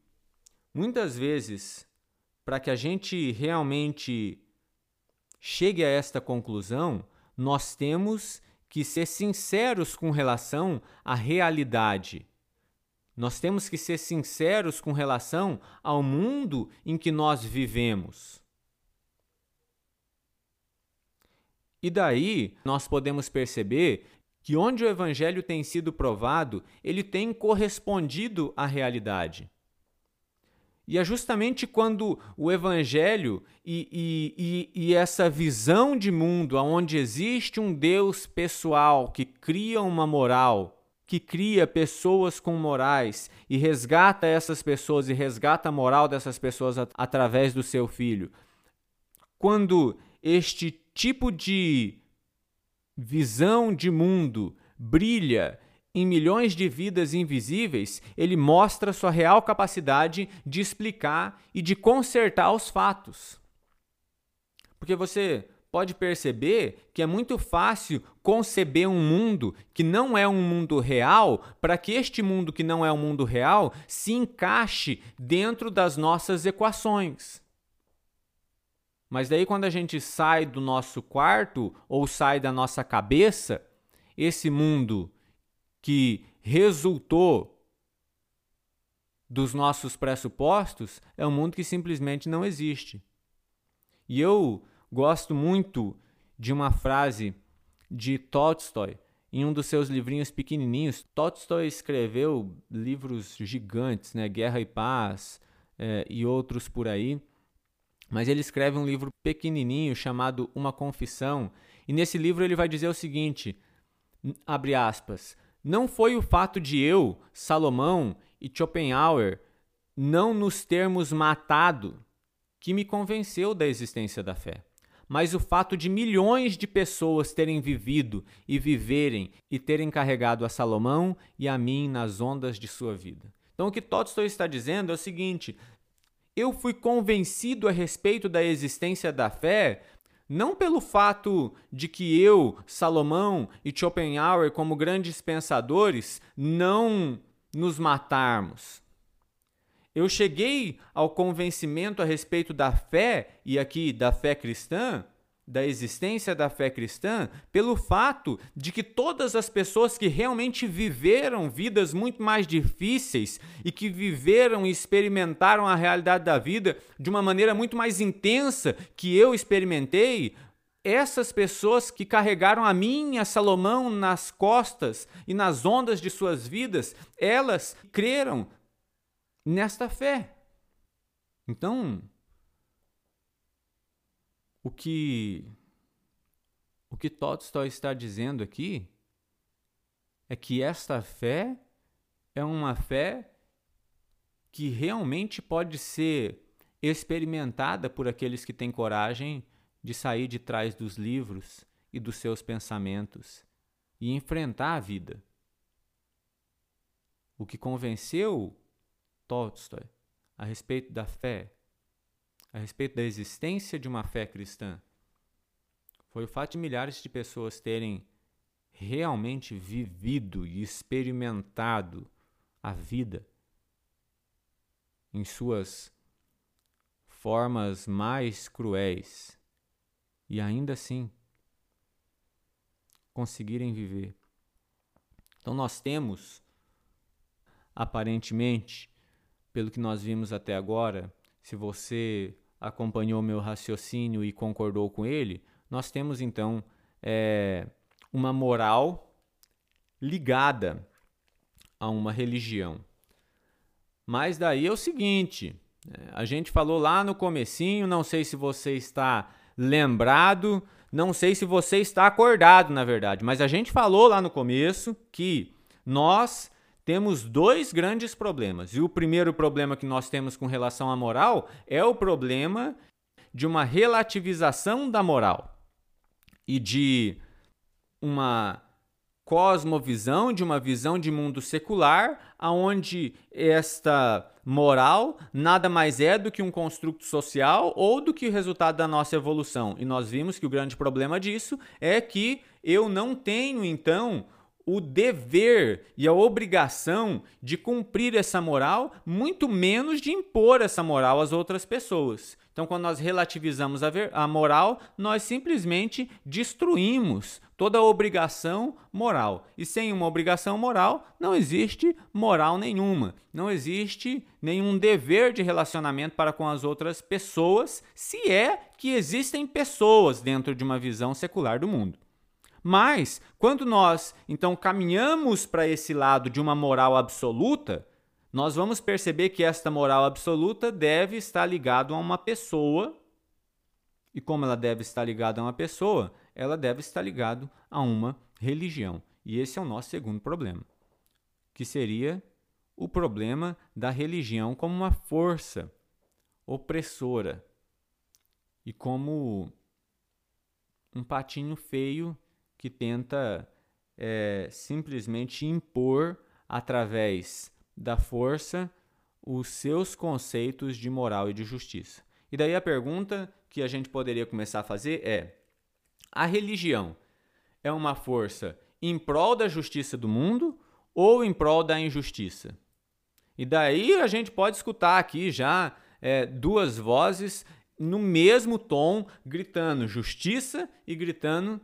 muitas vezes, para que a gente realmente chegue a esta conclusão, nós temos que ser sinceros com relação à realidade. Nós temos que ser sinceros com relação ao mundo em que nós vivemos. E daí nós podemos perceber que onde o evangelho tem sido provado, ele tem correspondido à realidade. E é justamente quando o Evangelho e, e, e, e, essa visão de mundo, onde existe um Deus pessoal que cria uma moral, que cria pessoas com morais e resgata essas pessoas e resgata a moral dessas pessoas at através do seu filho. Quando este tipo de visão de mundo brilha em milhões de vidas invisíveis, ele mostra sua real capacidade de explicar e de consertar os fatos. Porque você pode perceber que é muito fácil conceber um mundo que não é um mundo real, para que este mundo que não é um mundo real se encaixe dentro das nossas equações. Mas daí, quando a gente sai do nosso quarto ou sai da nossa cabeça, esse mundo que resultou dos nossos pressupostos é um mundo que simplesmente não existe. E eu gosto muito de uma frase de Tolstói em um dos seus livrinhos pequenininhos. Tolstói escreveu livros gigantes, né? Guerra e Paz é, e outros por aí. Mas ele escreve um livro pequenininho chamado Uma Confissão, e nesse livro ele vai dizer o seguinte: abre aspas, não foi o fato de eu, Salomão e Schopenhauer não nos termos matado que me convenceu da existência da fé, mas o fato de milhões de pessoas terem vivido e viverem e terem carregado a Salomão e a mim nas ondas de sua vida. Então, o que Tolstói está dizendo é o seguinte: eu fui convencido a respeito da existência da fé não pelo fato de que eu, Salomão e Schopenhauer, como grandes pensadores, não nos matarmos. Eu cheguei ao convencimento a respeito da fé, e aqui da fé cristã, da existência da fé cristã pelo fato de que todas as pessoas que realmente viveram vidas muito mais difíceis e que viveram e experimentaram a realidade da vida de uma maneira muito mais intensa que eu experimentei, essas pessoas que carregaram a mim e a Salomão nas costas e nas ondas de suas vidas, elas creram nesta fé. Então, o que o que Tolstói está dizendo aqui é que esta fé é uma fé que realmente pode ser experimentada por aqueles que têm coragem de sair de trás dos livros e dos seus pensamentos e enfrentar a vida. O que convenceu Tolstói a respeito da fé a respeito da existência de uma fé cristã foi o fato de milhares de pessoas terem realmente vivido e experimentado a vida em suas formas mais cruéis e ainda assim conseguirem viver. Então nós temos aparentemente, pelo que nós vimos até agora, se você acompanhou meu raciocínio e concordou com ele, nós temos então é, uma moral ligada a uma religião. Mas daí é o seguinte, né, a gente falou lá no comecinho, não sei se você está lembrado, não sei se você está acordado, na verdade, mas a gente falou lá no começo que nós temos dois grandes problemas. E o primeiro problema que nós temos com relação à moral é o problema de uma relativização da moral e de uma cosmovisão, de uma visão de mundo secular, aonde esta moral nada mais é do que um construto social ou do que o resultado da nossa evolução. E nós vimos que o grande problema disso é que eu não tenho então o dever e a obrigação de cumprir essa moral, muito menos de impor essa moral às outras pessoas. Então, quando nós relativizamos a, ver, a moral, nós simplesmente destruímos toda a obrigação moral. E sem uma obrigação moral, não existe moral nenhuma. Não existe nenhum dever de relacionamento para com as outras pessoas, se é que existem pessoas dentro de uma visão secular do mundo. Mas, quando nós então caminhamos para esse lado de uma moral absoluta, nós vamos perceber que esta moral absoluta deve estar ligada a uma pessoa. E como ela deve estar ligada a uma pessoa, ela deve estar ligada a uma religião. E esse é o nosso segundo problema, que seria o problema da religião como uma força opressora e como um patinho feio que tenta é, simplesmente impor, através da força, os seus conceitos de moral e de justiça. E daí a pergunta que a gente poderia começar a fazer é: a religião é uma força em prol da justiça do mundo ou em prol da injustiça? E daí a gente pode escutar aqui já é, duas vozes no mesmo tom, gritando justiça e gritando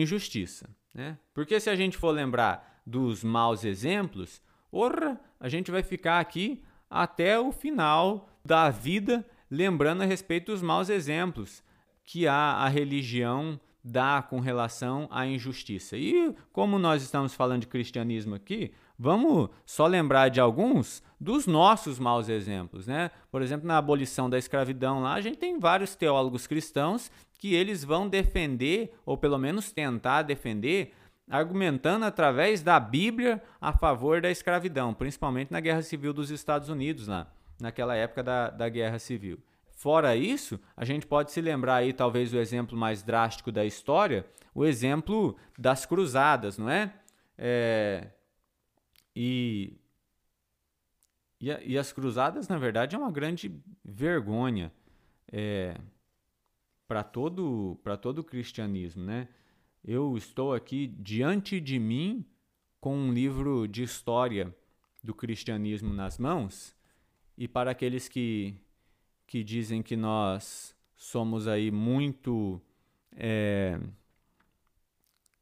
injustiça. Né? Porque se a gente for lembrar dos maus exemplos, orra, a gente vai ficar aqui até o final da vida lembrando a respeito dos maus exemplos que a, a religião dá com relação à injustiça. E como nós estamos falando de cristianismo aqui, Vamos só lembrar de alguns dos nossos maus exemplos, né? Por exemplo, na abolição da escravidão lá, a gente tem vários teólogos cristãos que eles vão defender, ou pelo menos tentar defender, argumentando através da Bíblia a favor da escravidão, principalmente na Guerra Civil dos Estados Unidos, lá, naquela época da, da Guerra Civil. Fora isso, a gente pode se lembrar aí, talvez, o exemplo mais drástico da história, o exemplo das cruzadas, não é? é e, e, e, as cruzadas, na verdade, é uma grande vergonha é, para todo, todo o cristianismo, né? Eu estou aqui diante de mim com um livro de história do cristianismo nas mãos, e para aqueles que, que dizem que nós somos aí muito é,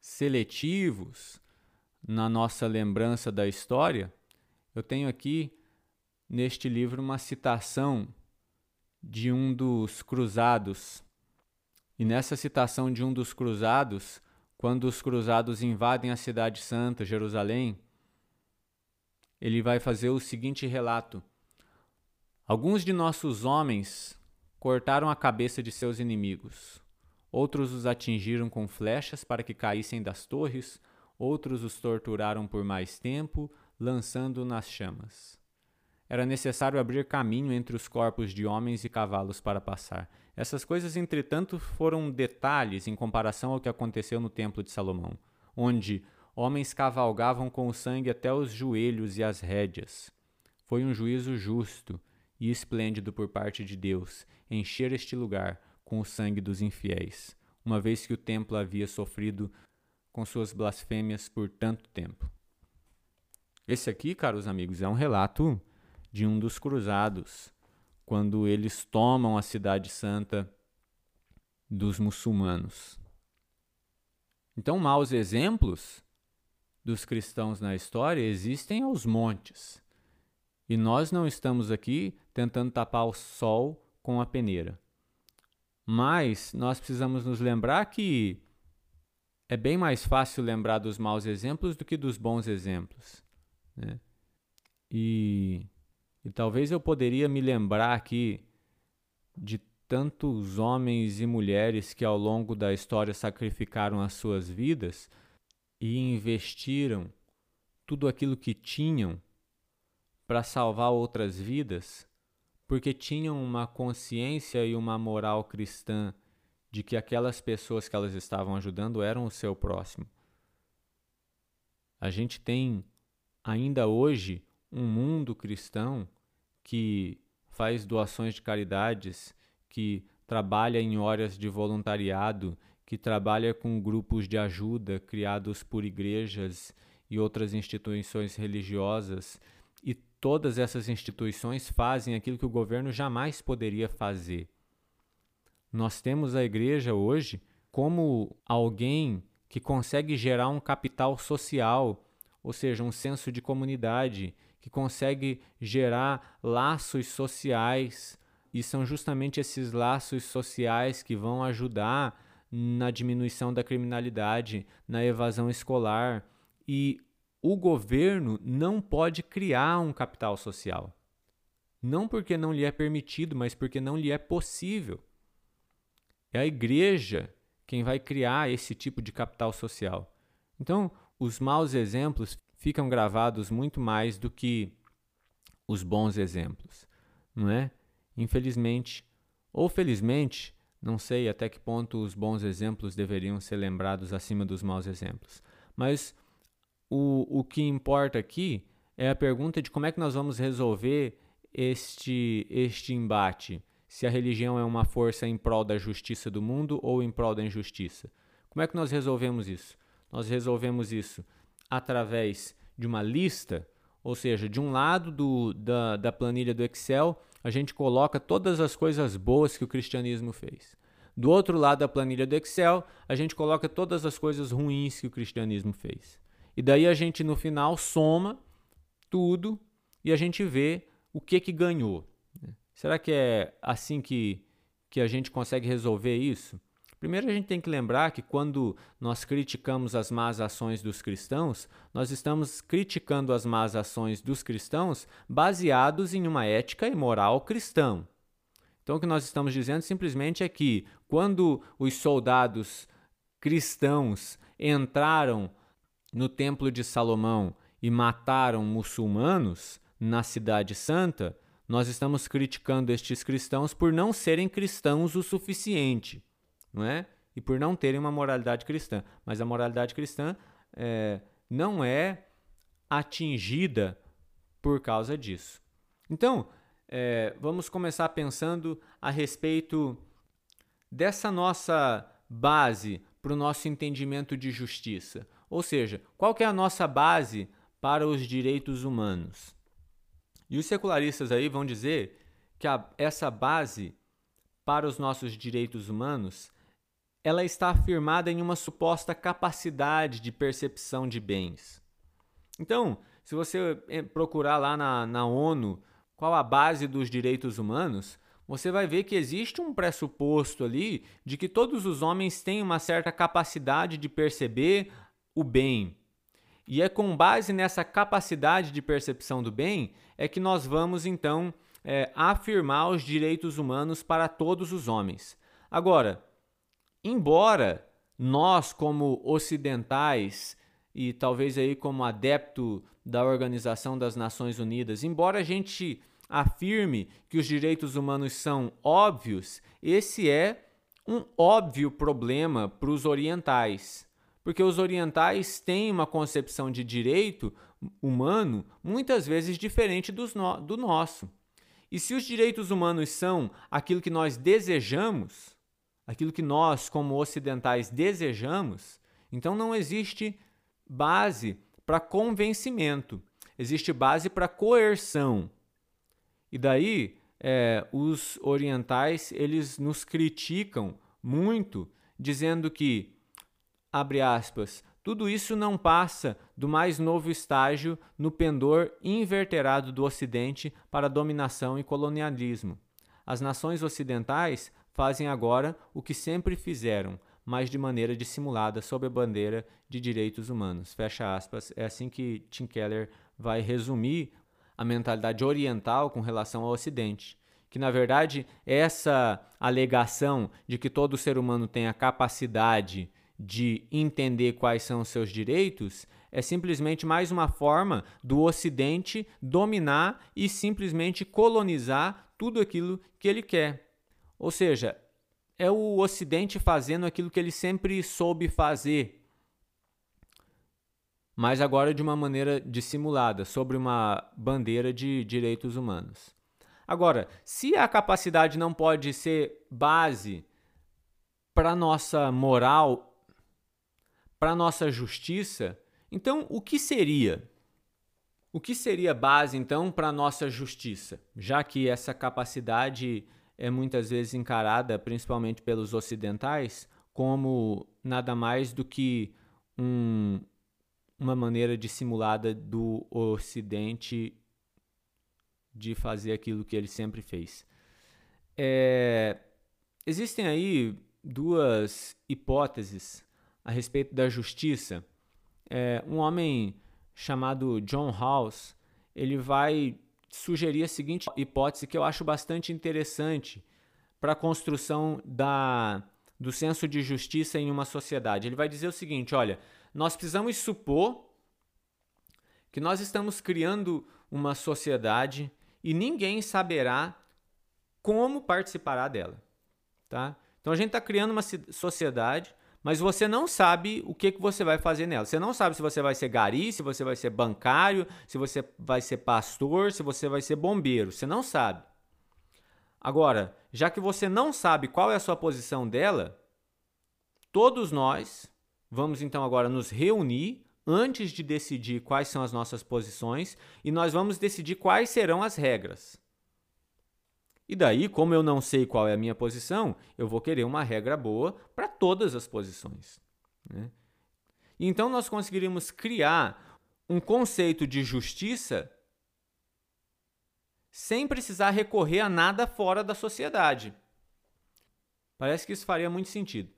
seletivos na nossa lembrança da história, eu tenho aqui neste livro uma citação de um dos cruzados. E nessa citação de um dos cruzados, quando os cruzados invadem a Cidade Santa, Jerusalém, ele vai fazer o seguinte relato: Alguns de nossos homens cortaram a cabeça de seus inimigos. Outros os atingiram com flechas para que caíssem das torres Outros os torturaram por mais tempo, lançando nas chamas. Era necessário abrir caminho entre os corpos de homens e cavalos para passar. Essas coisas, entretanto, foram detalhes em comparação ao que aconteceu no Templo de Salomão, onde homens cavalgavam com o sangue até os joelhos e as rédeas. Foi um juízo justo e esplêndido por parte de Deus encher este lugar com o sangue dos infiéis, uma vez que o templo havia sofrido com suas blasfêmias por tanto tempo. Esse aqui, caros amigos, é um relato de um dos cruzados, quando eles tomam a cidade santa dos muçulmanos. Então, maus exemplos dos cristãos na história existem aos montes. E nós não estamos aqui tentando tapar o sol com a peneira. Mas nós precisamos nos lembrar que é bem mais fácil lembrar dos maus exemplos do que dos bons exemplos. Né? E, e talvez eu poderia me lembrar aqui de tantos homens e mulheres que ao longo da história sacrificaram as suas vidas e investiram tudo aquilo que tinham para salvar outras vidas, porque tinham uma consciência e uma moral cristã de que aquelas pessoas que elas estavam ajudando eram o seu próximo. A gente tem ainda hoje um mundo cristão que faz doações de caridades, que trabalha em horas de voluntariado, que trabalha com grupos de ajuda criados por igrejas e outras instituições religiosas, e todas essas instituições fazem aquilo que o governo jamais poderia fazer nós temos a igreja hoje como alguém que consegue gerar um capital social, ou seja, um senso de comunidade, que consegue gerar laços sociais, e são justamente esses laços sociais que vão ajudar na diminuição da criminalidade, na evasão escolar. E o governo não pode criar um capital social. Não porque não lhe é permitido, mas porque não lhe é possível. É a igreja quem vai criar esse tipo de capital social. Então, os maus exemplos ficam gravados muito mais do que os bons exemplos, não é? Infelizmente, ou felizmente, não sei até que ponto os bons exemplos deveriam ser lembrados acima dos maus exemplos. Mas o, o que importa aqui é a pergunta de como é que nós vamos resolver este, este embate se a religião é uma força em prol da justiça do mundo ou em prol da injustiça. Como é que nós resolvemos isso? Nós resolvemos isso através de uma lista, ou seja, de um lado do, da, da planilha do Excel, a gente coloca todas as coisas boas que o cristianismo fez. Do outro lado da planilha do Excel, a gente coloca todas as coisas ruins que o cristianismo fez. E daí a gente no final soma tudo e a gente vê o que que ganhou. Será que é assim que, que a gente consegue resolver isso? Primeiro, a gente tem que lembrar que quando nós criticamos as más ações dos cristãos, nós estamos criticando as más ações dos cristãos baseados em uma ética e moral cristã. Então, o que nós estamos dizendo simplesmente é que quando os soldados cristãos entraram no Templo de Salomão e mataram muçulmanos na Cidade Santa, nós estamos criticando estes cristãos por não serem cristãos o suficiente não é? E por não terem uma moralidade cristã. Mas a moralidade cristã é, não é atingida por causa disso. Então, é, vamos começar pensando a respeito dessa nossa base para o nosso entendimento de justiça. Ou seja, qual é a nossa base para os direitos humanos? E os secularistas aí vão dizer que a, essa base para os nossos direitos humanos ela está afirmada em uma suposta capacidade de percepção de bens. Então, se você eh, procurar lá na, na ONU qual a base dos direitos humanos, você vai ver que existe um pressuposto ali de que todos os homens têm uma certa capacidade de perceber o bem. E é com base nessa capacidade de percepção do bem é que nós vamos então é, afirmar os direitos humanos para todos os homens. Agora, embora nós como ocidentais e talvez aí como adepto da Organização das Nações Unidas, embora a gente afirme que os direitos humanos são óbvios, esse é um óbvio problema para os orientais, porque os orientais têm uma concepção de direito humano muitas vezes diferente no, do nosso. E se os direitos humanos são aquilo que nós desejamos, aquilo que nós, como ocidentais, desejamos, então não existe base para convencimento, existe base para coerção. E daí é, os orientais eles nos criticam muito, dizendo que, abre aspas, tudo isso não passa do mais novo estágio no pendor inverterado do Ocidente para dominação e colonialismo. As nações ocidentais fazem agora o que sempre fizeram, mas de maneira dissimulada sob a bandeira de direitos humanos. Fecha aspas. É assim que Tim Keller vai resumir a mentalidade oriental com relação ao Ocidente. Que, na verdade, essa alegação de que todo ser humano tem a capacidade de entender quais são os seus direitos é simplesmente mais uma forma do Ocidente dominar e simplesmente colonizar tudo aquilo que ele quer. Ou seja, é o Ocidente fazendo aquilo que ele sempre soube fazer, mas agora de uma maneira dissimulada, sobre uma bandeira de direitos humanos. Agora, se a capacidade não pode ser base para nossa moral, para nossa justiça, então o que seria? O que seria base então para nossa justiça, já que essa capacidade é muitas vezes encarada, principalmente pelos ocidentais, como nada mais do que um, uma maneira dissimulada do Ocidente de fazer aquilo que ele sempre fez. É, existem aí duas hipóteses a respeito da justiça. É, um homem chamado John House ele vai sugerir a seguinte hipótese que eu acho bastante interessante para a construção da, do senso de justiça em uma sociedade. Ele vai dizer o seguinte: olha, nós precisamos supor que nós estamos criando uma sociedade e ninguém saberá como participará dela. Tá? Então a gente está criando uma sociedade mas você não sabe o que, que você vai fazer nela. Você não sabe se você vai ser gari, se você vai ser bancário, se você vai ser pastor, se você vai ser bombeiro. Você não sabe. Agora, já que você não sabe qual é a sua posição dela, todos nós vamos então agora nos reunir antes de decidir quais são as nossas posições e nós vamos decidir quais serão as regras. E daí, como eu não sei qual é a minha posição, eu vou querer uma regra boa para todas as posições. Né? Então, nós conseguiríamos criar um conceito de justiça sem precisar recorrer a nada fora da sociedade. Parece que isso faria muito sentido.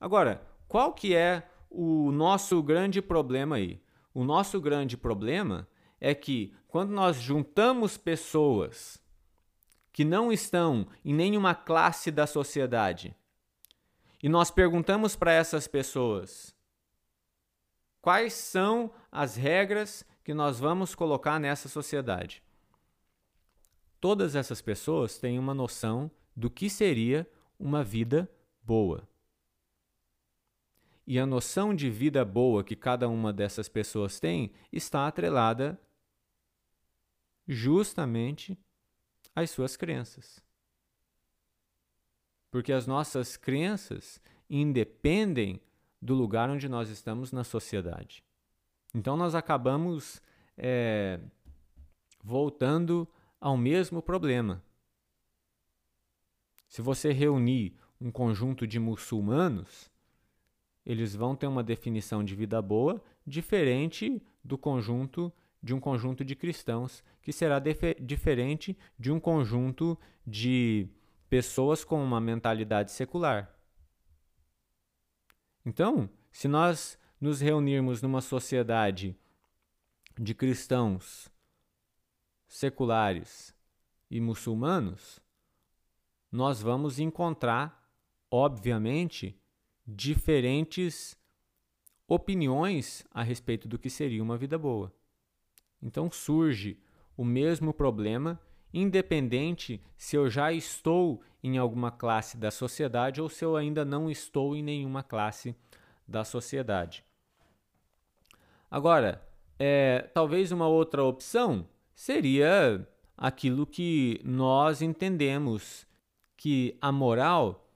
Agora, qual que é o nosso grande problema aí? O nosso grande problema é que quando nós juntamos pessoas que não estão em nenhuma classe da sociedade e nós perguntamos para essas pessoas quais são as regras que nós vamos colocar nessa sociedade. Todas essas pessoas têm uma noção do que seria uma vida boa. E a noção de vida boa que cada uma dessas pessoas tem está atrelada justamente às suas crenças. Porque as nossas crenças independem do lugar onde nós estamos na sociedade. Então nós acabamos é, voltando ao mesmo problema. Se você reunir um conjunto de muçulmanos, eles vão ter uma definição de vida boa diferente do conjunto de um conjunto de cristãos, que será diferente de um conjunto de pessoas com uma mentalidade secular. Então, se nós nos reunirmos numa sociedade de cristãos seculares e muçulmanos, nós vamos encontrar, obviamente, diferentes opiniões a respeito do que seria uma vida boa. Então surge o mesmo problema, independente se eu já estou em alguma classe da sociedade ou se eu ainda não estou em nenhuma classe da sociedade. Agora, é, talvez uma outra opção seria aquilo que nós entendemos que a moral,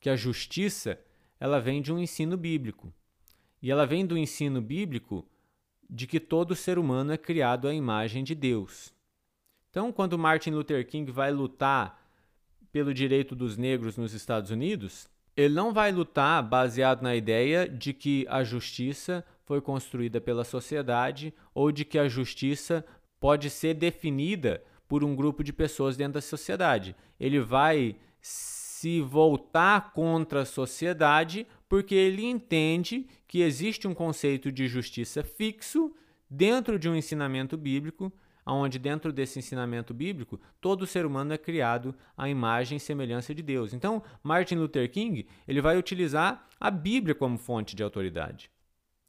que a justiça, ela vem de um ensino bíblico. E ela vem do ensino bíblico de que todo ser humano é criado à imagem de Deus. Então, quando Martin Luther King vai lutar pelo direito dos negros nos Estados Unidos, ele não vai lutar baseado na ideia de que a justiça foi construída pela sociedade ou de que a justiça pode ser definida por um grupo de pessoas dentro da sociedade. Ele vai se voltar contra a sociedade porque ele entende que existe um conceito de justiça fixo dentro de um ensinamento bíblico onde dentro desse ensinamento bíblico, todo ser humano é criado à imagem e semelhança de Deus. Então, Martin Luther King, ele vai utilizar a Bíblia como fonte de autoridade.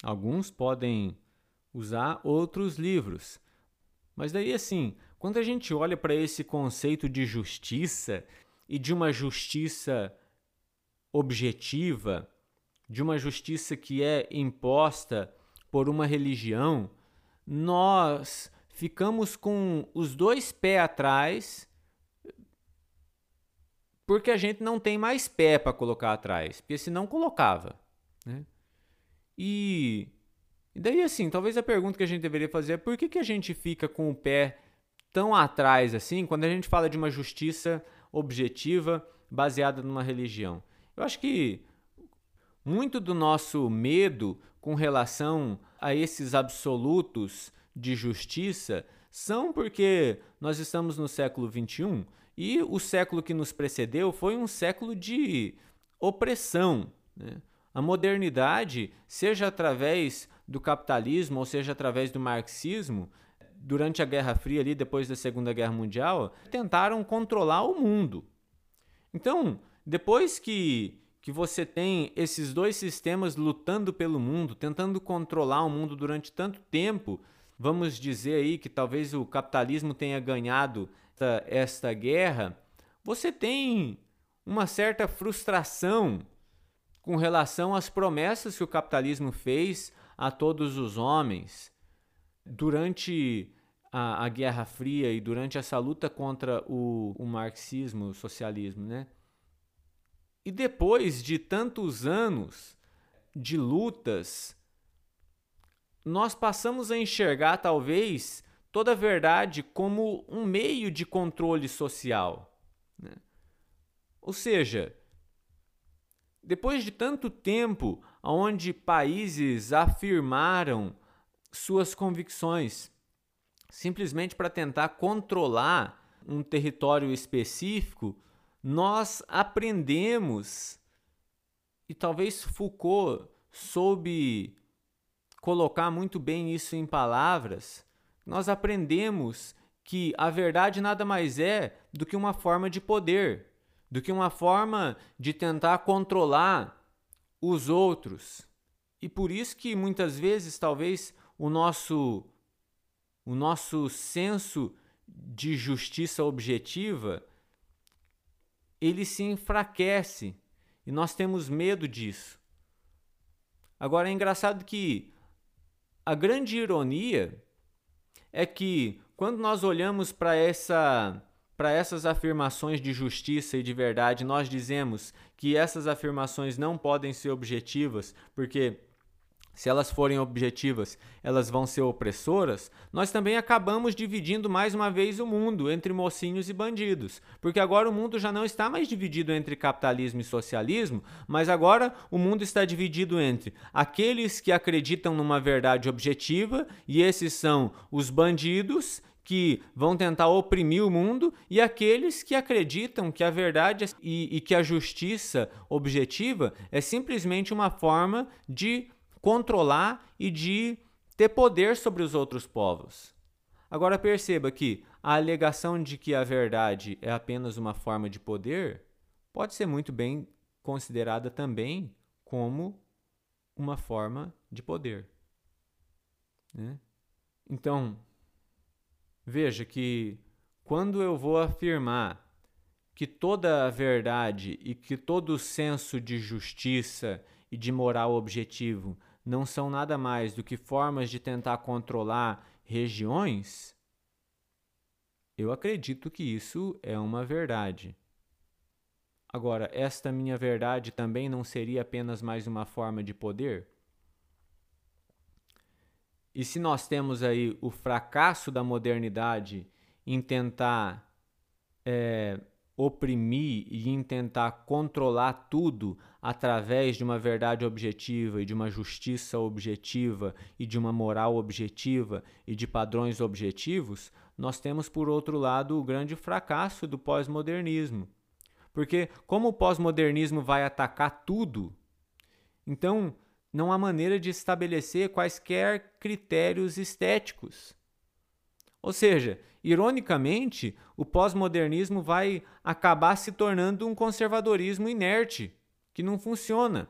Alguns podem usar outros livros. Mas daí assim, quando a gente olha para esse conceito de justiça e de uma justiça objetiva, de uma justiça que é imposta por uma religião, nós ficamos com os dois pés atrás, porque a gente não tem mais pé para colocar atrás, porque senão colocava. Né? E, e daí, assim, talvez a pergunta que a gente deveria fazer é por que, que a gente fica com o pé tão atrás assim quando a gente fala de uma justiça objetiva baseada numa religião? Eu acho que muito do nosso medo com relação a esses absolutos de justiça são porque nós estamos no século XXI e o século que nos precedeu foi um século de opressão. Né? A modernidade, seja através do capitalismo ou seja através do marxismo, durante a Guerra Fria, ali depois da Segunda Guerra Mundial, tentaram controlar o mundo. Então, depois que, que você tem esses dois sistemas lutando pelo mundo, tentando controlar o mundo durante tanto tempo, vamos dizer aí que talvez o capitalismo tenha ganhado esta, esta guerra, você tem uma certa frustração com relação às promessas que o capitalismo fez a todos os homens durante a, a Guerra Fria e durante essa luta contra o, o marxismo, o socialismo, né? E depois de tantos anos de lutas nós passamos a enxergar, talvez, toda a verdade como um meio de controle social. Né? Ou seja, depois de tanto tempo onde países afirmaram suas convicções simplesmente para tentar controlar um território específico, nós aprendemos e talvez Foucault soube colocar muito bem isso em palavras, nós aprendemos que a verdade nada mais é do que uma forma de poder, do que uma forma de tentar controlar os outros. E por isso que muitas vezes talvez o nosso o nosso senso de justiça objetiva ele se enfraquece e nós temos medo disso. Agora é engraçado que a grande ironia é que quando nós olhamos para essa para essas afirmações de justiça e de verdade, nós dizemos que essas afirmações não podem ser objetivas, porque se elas forem objetivas, elas vão ser opressoras, nós também acabamos dividindo mais uma vez o mundo entre mocinhos e bandidos. Porque agora o mundo já não está mais dividido entre capitalismo e socialismo, mas agora o mundo está dividido entre aqueles que acreditam numa verdade objetiva, e esses são os bandidos, que vão tentar oprimir o mundo e aqueles que acreditam que a verdade e, e, que a justiça objetiva é simplesmente uma forma de controlar e de ter poder sobre os outros povos. Agora perceba que a alegação de que a verdade é apenas uma forma de poder pode ser muito bem considerada também como uma forma de poder. Né? Então, veja que quando eu vou afirmar que toda a verdade e que todo o senso de justiça e de moral objetivo não são nada mais do que formas de tentar controlar regiões, eu acredito que isso é uma verdade. Agora, esta minha verdade também não seria apenas mais uma forma de poder? E se nós temos aí o fracasso da modernidade em tentar é, oprimir e em tentar controlar tudo através de uma verdade objetiva e de uma justiça objetiva e de uma moral objetiva e de padrões objetivos, nós temos por outro lado o grande fracasso do pós-modernismo. Porque como o pós-modernismo vai atacar tudo, então não há maneira de estabelecer quaisquer critérios estéticos. Ou seja, ironicamente, o pós-modernismo vai acabar se tornando um conservadorismo inerte, que não funciona.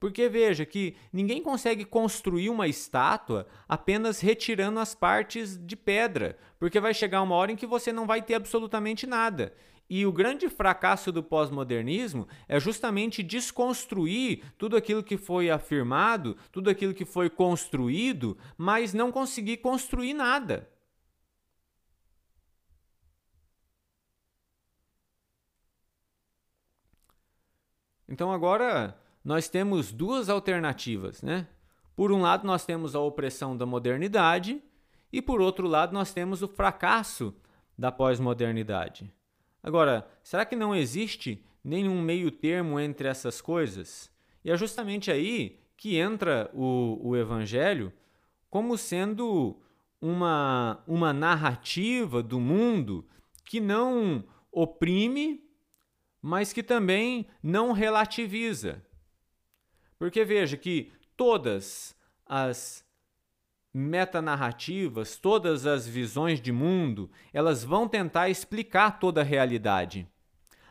Porque veja que ninguém consegue construir uma estátua apenas retirando as partes de pedra, porque vai chegar uma hora em que você não vai ter absolutamente nada. E o grande fracasso do pós-modernismo é justamente desconstruir tudo aquilo que foi afirmado, tudo aquilo que foi construído, mas não conseguir construir nada. Então agora nós temos duas alternativas, né? Por um lado nós temos a opressão da modernidade e por outro lado nós temos o fracasso da pós-modernidade. Agora, será que não existe nenhum meio termo entre essas coisas? E é justamente aí que entra o, o Evangelho como sendo uma, uma narrativa do mundo que não oprime, mas que também não relativiza. Porque veja que todas as metanarrativas, todas as visões de mundo, elas vão tentar explicar toda a realidade.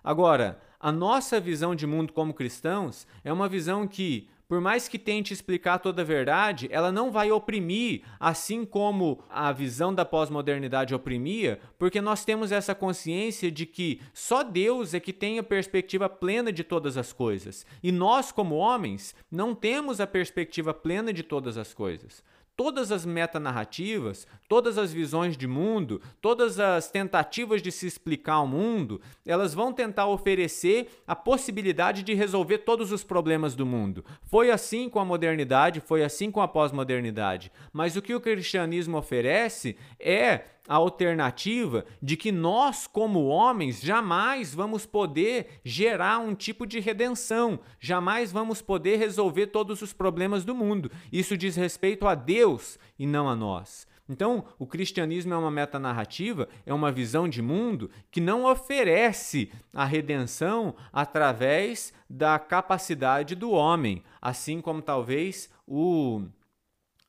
Agora, a nossa visão de mundo como cristãos é uma visão que, por mais que tente explicar toda a verdade, ela não vai oprimir, assim como a visão da pós-modernidade oprimia, porque nós temos essa consciência de que só Deus é que tem a perspectiva plena de todas as coisas. E nós, como homens, não temos a perspectiva plena de todas as coisas todas as metanarrativas, todas as visões de mundo, todas as tentativas de se explicar o mundo, elas vão tentar oferecer a possibilidade de resolver todos os problemas do mundo. Foi assim com a modernidade, foi assim com a pós-modernidade. Mas o que o cristianismo oferece é a alternativa de que nós, como homens, jamais vamos poder gerar um tipo de redenção, jamais vamos poder resolver todos os problemas do mundo. Isso diz respeito a Deus e não a nós. Então, o cristianismo é uma metanarrativa, é uma visão de mundo que não oferece a redenção através da capacidade do homem, assim como talvez o,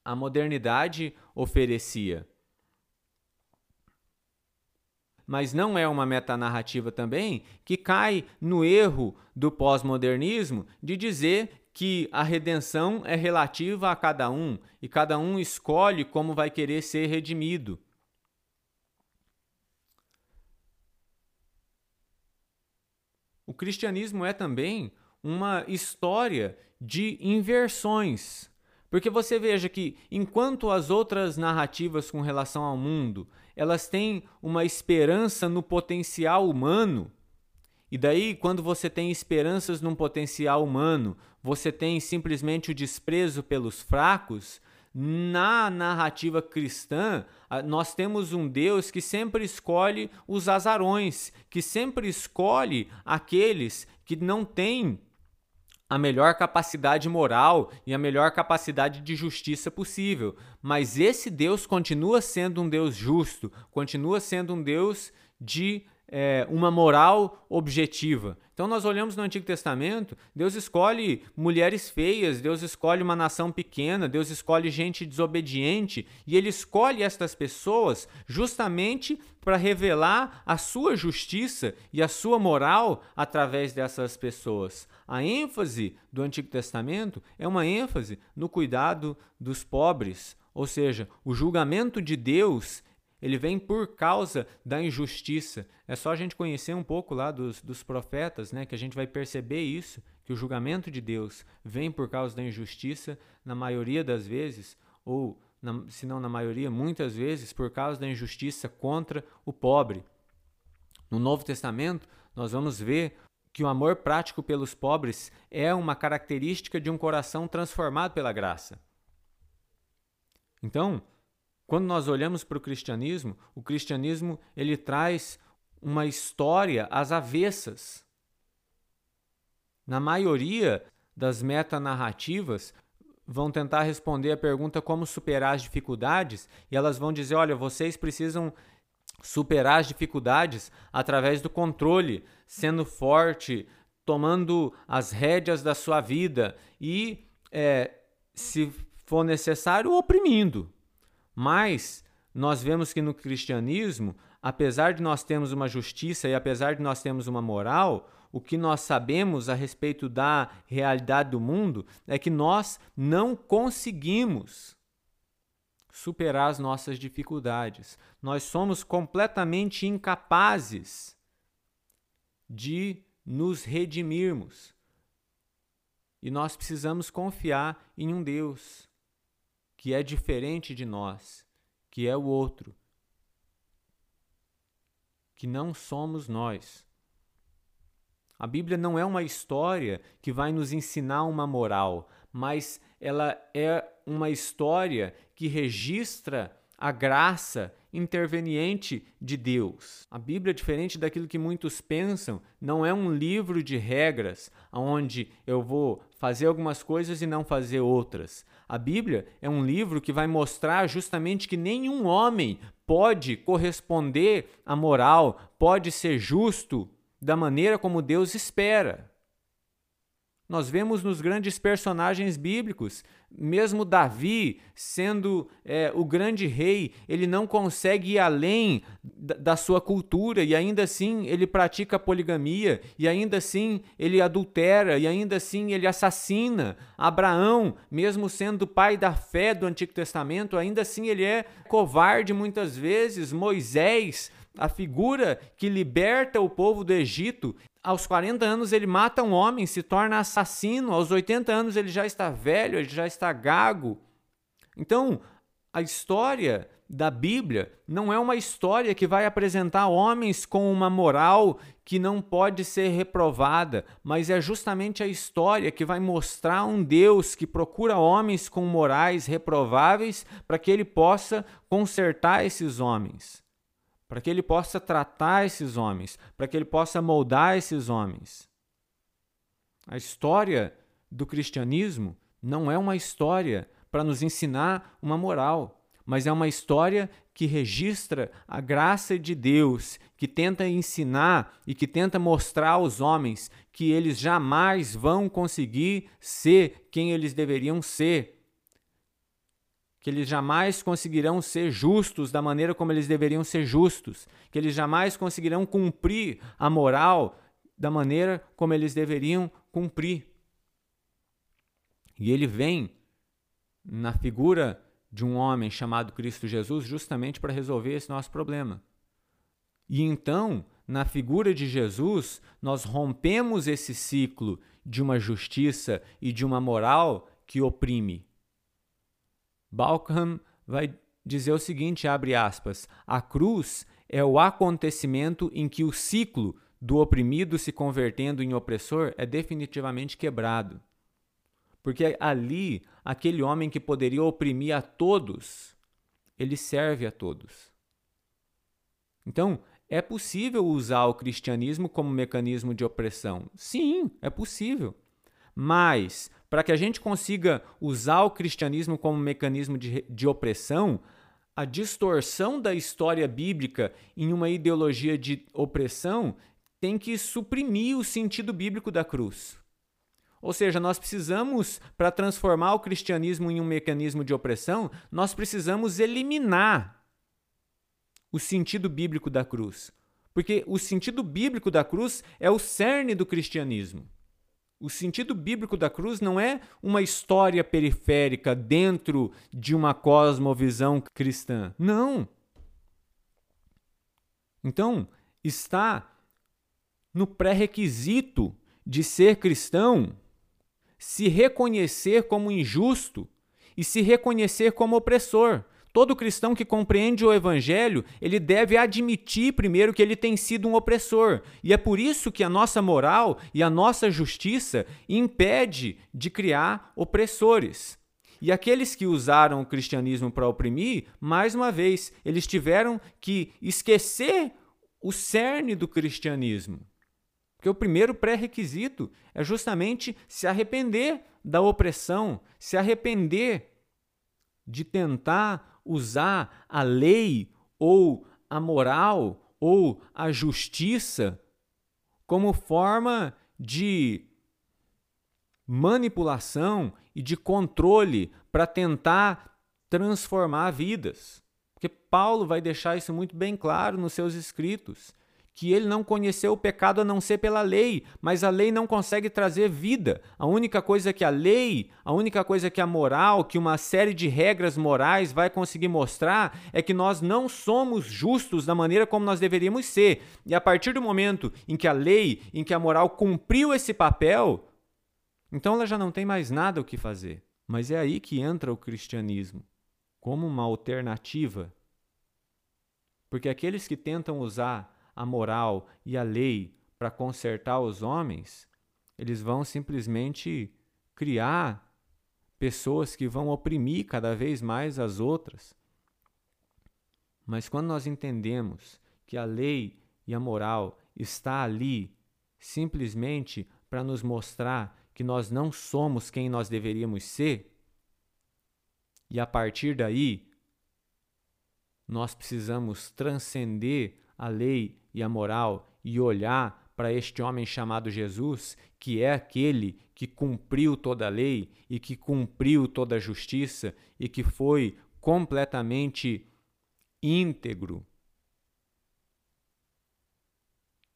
a modernidade oferecia. Mas não é uma metanarrativa também que cai no erro do pós-modernismo de dizer que a redenção é relativa a cada um e cada um escolhe como vai querer ser redimido. O cristianismo é também uma história de inversões. Porque você veja que enquanto as outras narrativas com relação ao mundo, elas têm uma esperança no potencial humano, e daí, quando você tem esperanças num potencial humano, você tem simplesmente o desprezo pelos fracos. Na narrativa cristã, nós temos um Deus que sempre escolhe os azarões, que sempre escolhe aqueles que não têm a melhor capacidade moral e a melhor capacidade de justiça possível. Mas esse Deus continua sendo um Deus justo, continua sendo um Deus de é, uma moral objetiva. Então nós olhamos no Antigo Testamento, Deus escolhe mulheres feias, Deus escolhe uma nação pequena, Deus escolhe gente desobediente, e ele escolhe estas pessoas justamente para revelar a sua justiça e a sua moral através dessas pessoas. A ênfase do Antigo Testamento é uma ênfase no cuidado dos pobres, ou seja, o julgamento de Deus ele vem por causa da injustiça. É só a gente conhecer um pouco lá dos, dos profetas, né, que a gente vai perceber isso, que o julgamento de Deus vem por causa da injustiça, na maioria das vezes, ou na, se não na maioria, muitas vezes, por causa da injustiça contra o pobre. No Novo Testamento, nós vamos ver que o amor prático pelos pobres é uma característica de um coração transformado pela graça. Então, quando nós olhamos para o cristianismo, o cristianismo ele traz uma história às avessas. Na maioria das metanarrativas, vão tentar responder a pergunta como superar as dificuldades e elas vão dizer: olha, vocês precisam superar as dificuldades através do controle, sendo forte, tomando as rédeas da sua vida e, é, se for necessário, oprimindo. Mas nós vemos que no cristianismo, apesar de nós termos uma justiça e apesar de nós termos uma moral, o que nós sabemos a respeito da realidade do mundo é que nós não conseguimos superar as nossas dificuldades. Nós somos completamente incapazes de nos redimirmos. E nós precisamos confiar em um Deus que é diferente de nós, que é o outro, que não somos nós. A Bíblia não é uma história que vai nos ensinar uma moral, mas ela é uma história que registra a graça interveniente de Deus. A Bíblia, diferente daquilo que muitos pensam, não é um livro de regras onde eu vou fazer algumas coisas e não fazer outras. A Bíblia é um livro que vai mostrar justamente que nenhum homem pode corresponder à moral, pode ser justo da maneira como Deus espera. Nós vemos nos grandes personagens bíblicos, mesmo Davi sendo é, o grande rei, ele não consegue ir além da, da, sua cultura e ainda assim ele pratica poligamia, e ainda assim ele adultera, e ainda assim ele assassina. Abraão, mesmo sendo pai da fé do Antigo Testamento, ainda assim ele é covarde muitas vezes. Moisés, a figura que liberta o povo do Egito, aos 40 anos ele mata um homem, se torna assassino, aos 80 anos ele já está velho, ele já está gago. Então, a história da Bíblia não é uma história que vai apresentar homens com uma moral que não pode ser reprovada, mas é justamente a história que vai mostrar um Deus que procura homens com morais reprováveis para que ele possa consertar esses homens para que ele possa tratar esses homens, para que ele possa moldar esses homens. A história do cristianismo não é uma história para nos ensinar uma moral, mas é uma história que registra a graça de Deus, que tenta ensinar e que tenta mostrar aos homens que eles jamais vão conseguir ser quem eles deveriam ser. Que eles jamais conseguirão ser justos da maneira como eles deveriam ser justos, que eles jamais conseguirão cumprir a moral da maneira como eles deveriam cumprir. E ele vem na figura de um homem chamado Cristo Jesus justamente para resolver esse nosso problema. E então, na figura de Jesus, nós rompemos esse ciclo de uma justiça e de uma moral que oprime. Balkham vai dizer o seguinte, abre aspas, a cruz é o acontecimento em que o ciclo do oprimido se convertendo em opressor é definitivamente quebrado. Porque ali, aquele homem que poderia oprimir a todos, ele serve a todos. Então, é possível usar o cristianismo como mecanismo de opressão? Sim, é possível. Mas, para que a gente consiga usar o cristianismo como mecanismo de, de opressão, a distorção da história bíblica em uma ideologia de opressão tem que suprimir o sentido bíblico da cruz. Ou seja, nós precisamos, para transformar o cristianismo em um mecanismo de opressão, nós precisamos eliminar o sentido bíblico da cruz. Porque o sentido bíblico da cruz é o cerne do cristianismo. O sentido bíblico da cruz não é uma história periférica dentro de uma cosmovisão cristã. Não. Então, está no pré-requisito de ser cristão se reconhecer como injusto e se reconhecer como opressor. Todo cristão que compreende o evangelho, ele deve admitir primeiro que ele tem sido um opressor. E é por isso que a nossa moral e a nossa justiça impede de criar opressores. E aqueles que usaram o cristianismo para oprimir, mais uma vez, eles tiveram que esquecer o cerne do cristianismo. Porque o primeiro pré-requisito é justamente se arrepender da opressão, se arrepender de tentar usar a lei ou a moral ou a justiça como forma de manipulação e de controle para tentar transformar vidas. Porque Paulo vai deixar isso muito bem claro nos seus escritos que ele não conheceu o pecado a não ser pela lei, mas a lei não consegue trazer vida. A única coisa que a lei, a única coisa que a moral, que uma série de regras morais vai conseguir mostrar é que nós não somos justos da maneira como nós deveríamos ser. E a partir do momento em que a lei, em que a moral cumpriu esse papel, então ela já não tem mais nada o que fazer. Mas é aí que entra o cristianismo, como uma alternativa. Porque aqueles que tentam usar a moral e a lei para consertar os homens, eles vão simplesmente criar pessoas que vão oprimir cada vez mais as outras. Mas quando nós entendemos que a lei e a moral está ali simplesmente para nos mostrar que nós não somos quem nós deveríamos ser, e a partir daí nós precisamos transcender a lei e a moral e olhar para este homem chamado Jesus, que é aquele que cumpriu toda a lei e que cumpriu toda a justiça e que foi completamente íntegro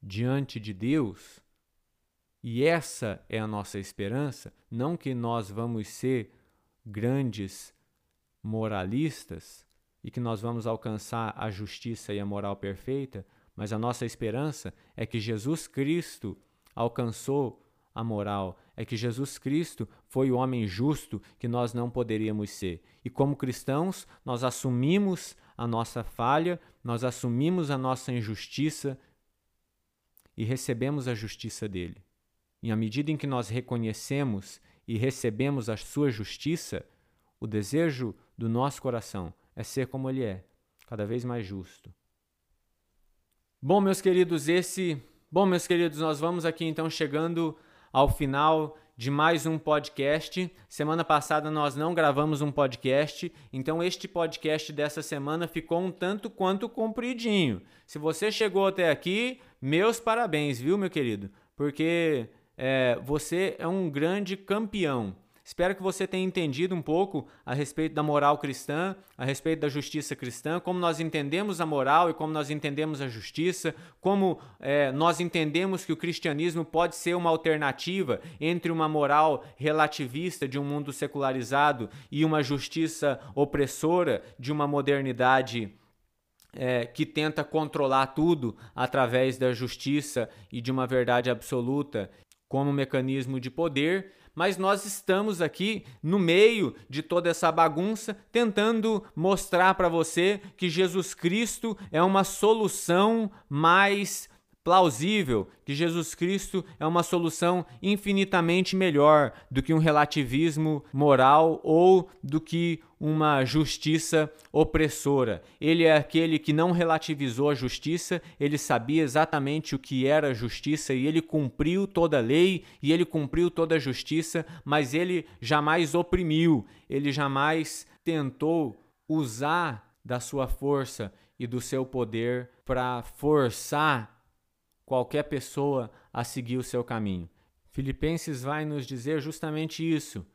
diante de Deus. E essa é a nossa esperança, não que nós vamos ser grandes moralistas e que nós vamos alcançar a justiça e a moral perfeita, mas a nossa esperança é que Jesus Cristo alcançou a moral, é que Jesus Cristo foi o homem justo que nós não poderíamos ser. E como cristãos, nós assumimos a nossa falha, nós assumimos a nossa injustiça e recebemos a justiça dele. E à medida em que nós reconhecemos e recebemos a sua justiça, o desejo do nosso coração é ser como ele é, cada vez mais justo. Bom, meus queridos, esse. Bom, meus queridos, nós vamos aqui então chegando ao final de mais um podcast. Semana passada nós não gravamos um podcast, então este podcast dessa semana ficou um tanto quanto compridinho. Se você chegou até aqui, meus parabéns, viu, meu querido? Porque é, você é um grande campeão. Espero que você tenha entendido um pouco a respeito da moral cristã, a respeito da justiça cristã, como nós entendemos a moral e como nós entendemos a justiça, como é, nós entendemos que o cristianismo pode ser uma alternativa entre uma moral relativista de um mundo secularizado e uma justiça opressora de uma modernidade. É, que tenta controlar tudo através da justiça e de uma verdade absoluta como mecanismo de poder, mas nós estamos aqui no meio de toda essa bagunça tentando mostrar para você que Jesus Cristo é uma solução mais plausível que Jesus Cristo é uma solução infinitamente melhor do que um relativismo moral ou do que uma justiça opressora. Ele é aquele que não relativizou a justiça, ele sabia exatamente o que era justiça e ele cumpriu toda a lei e ele cumpriu toda a justiça, mas ele jamais oprimiu, ele jamais tentou usar da sua força e do seu poder para forçar qualquer pessoa a seguir o seu caminho. Filipenses vai nos dizer justamente isso,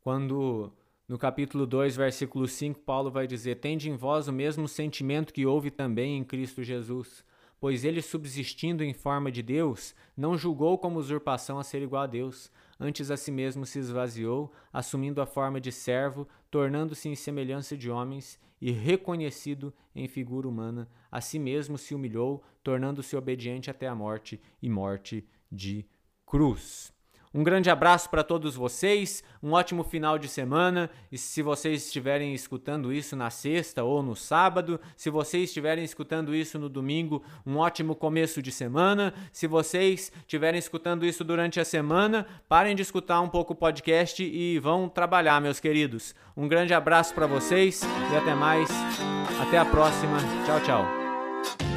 quando no capítulo 2, versículo 5, Paulo vai dizer: Tende em vós o mesmo sentimento que houve também em Cristo Jesus, pois ele, subsistindo em forma de Deus, não julgou como usurpação a ser igual a Deus, antes a si mesmo se esvaziou, assumindo a forma de servo, tornando-se em semelhança de homens e reconhecido em figura humana, a si mesmo se humilhou, tornando-se obediente até a morte e morte de cruz. Um grande abraço para todos vocês, um ótimo final de semana. E se vocês estiverem escutando isso na sexta ou no sábado, se vocês estiverem escutando isso no domingo, um ótimo começo de semana. Se vocês estiverem escutando isso durante a semana, parem de escutar um pouco o podcast e vão trabalhar, meus queridos. Um grande abraço para vocês e até mais. Até a próxima. Tchau, tchau.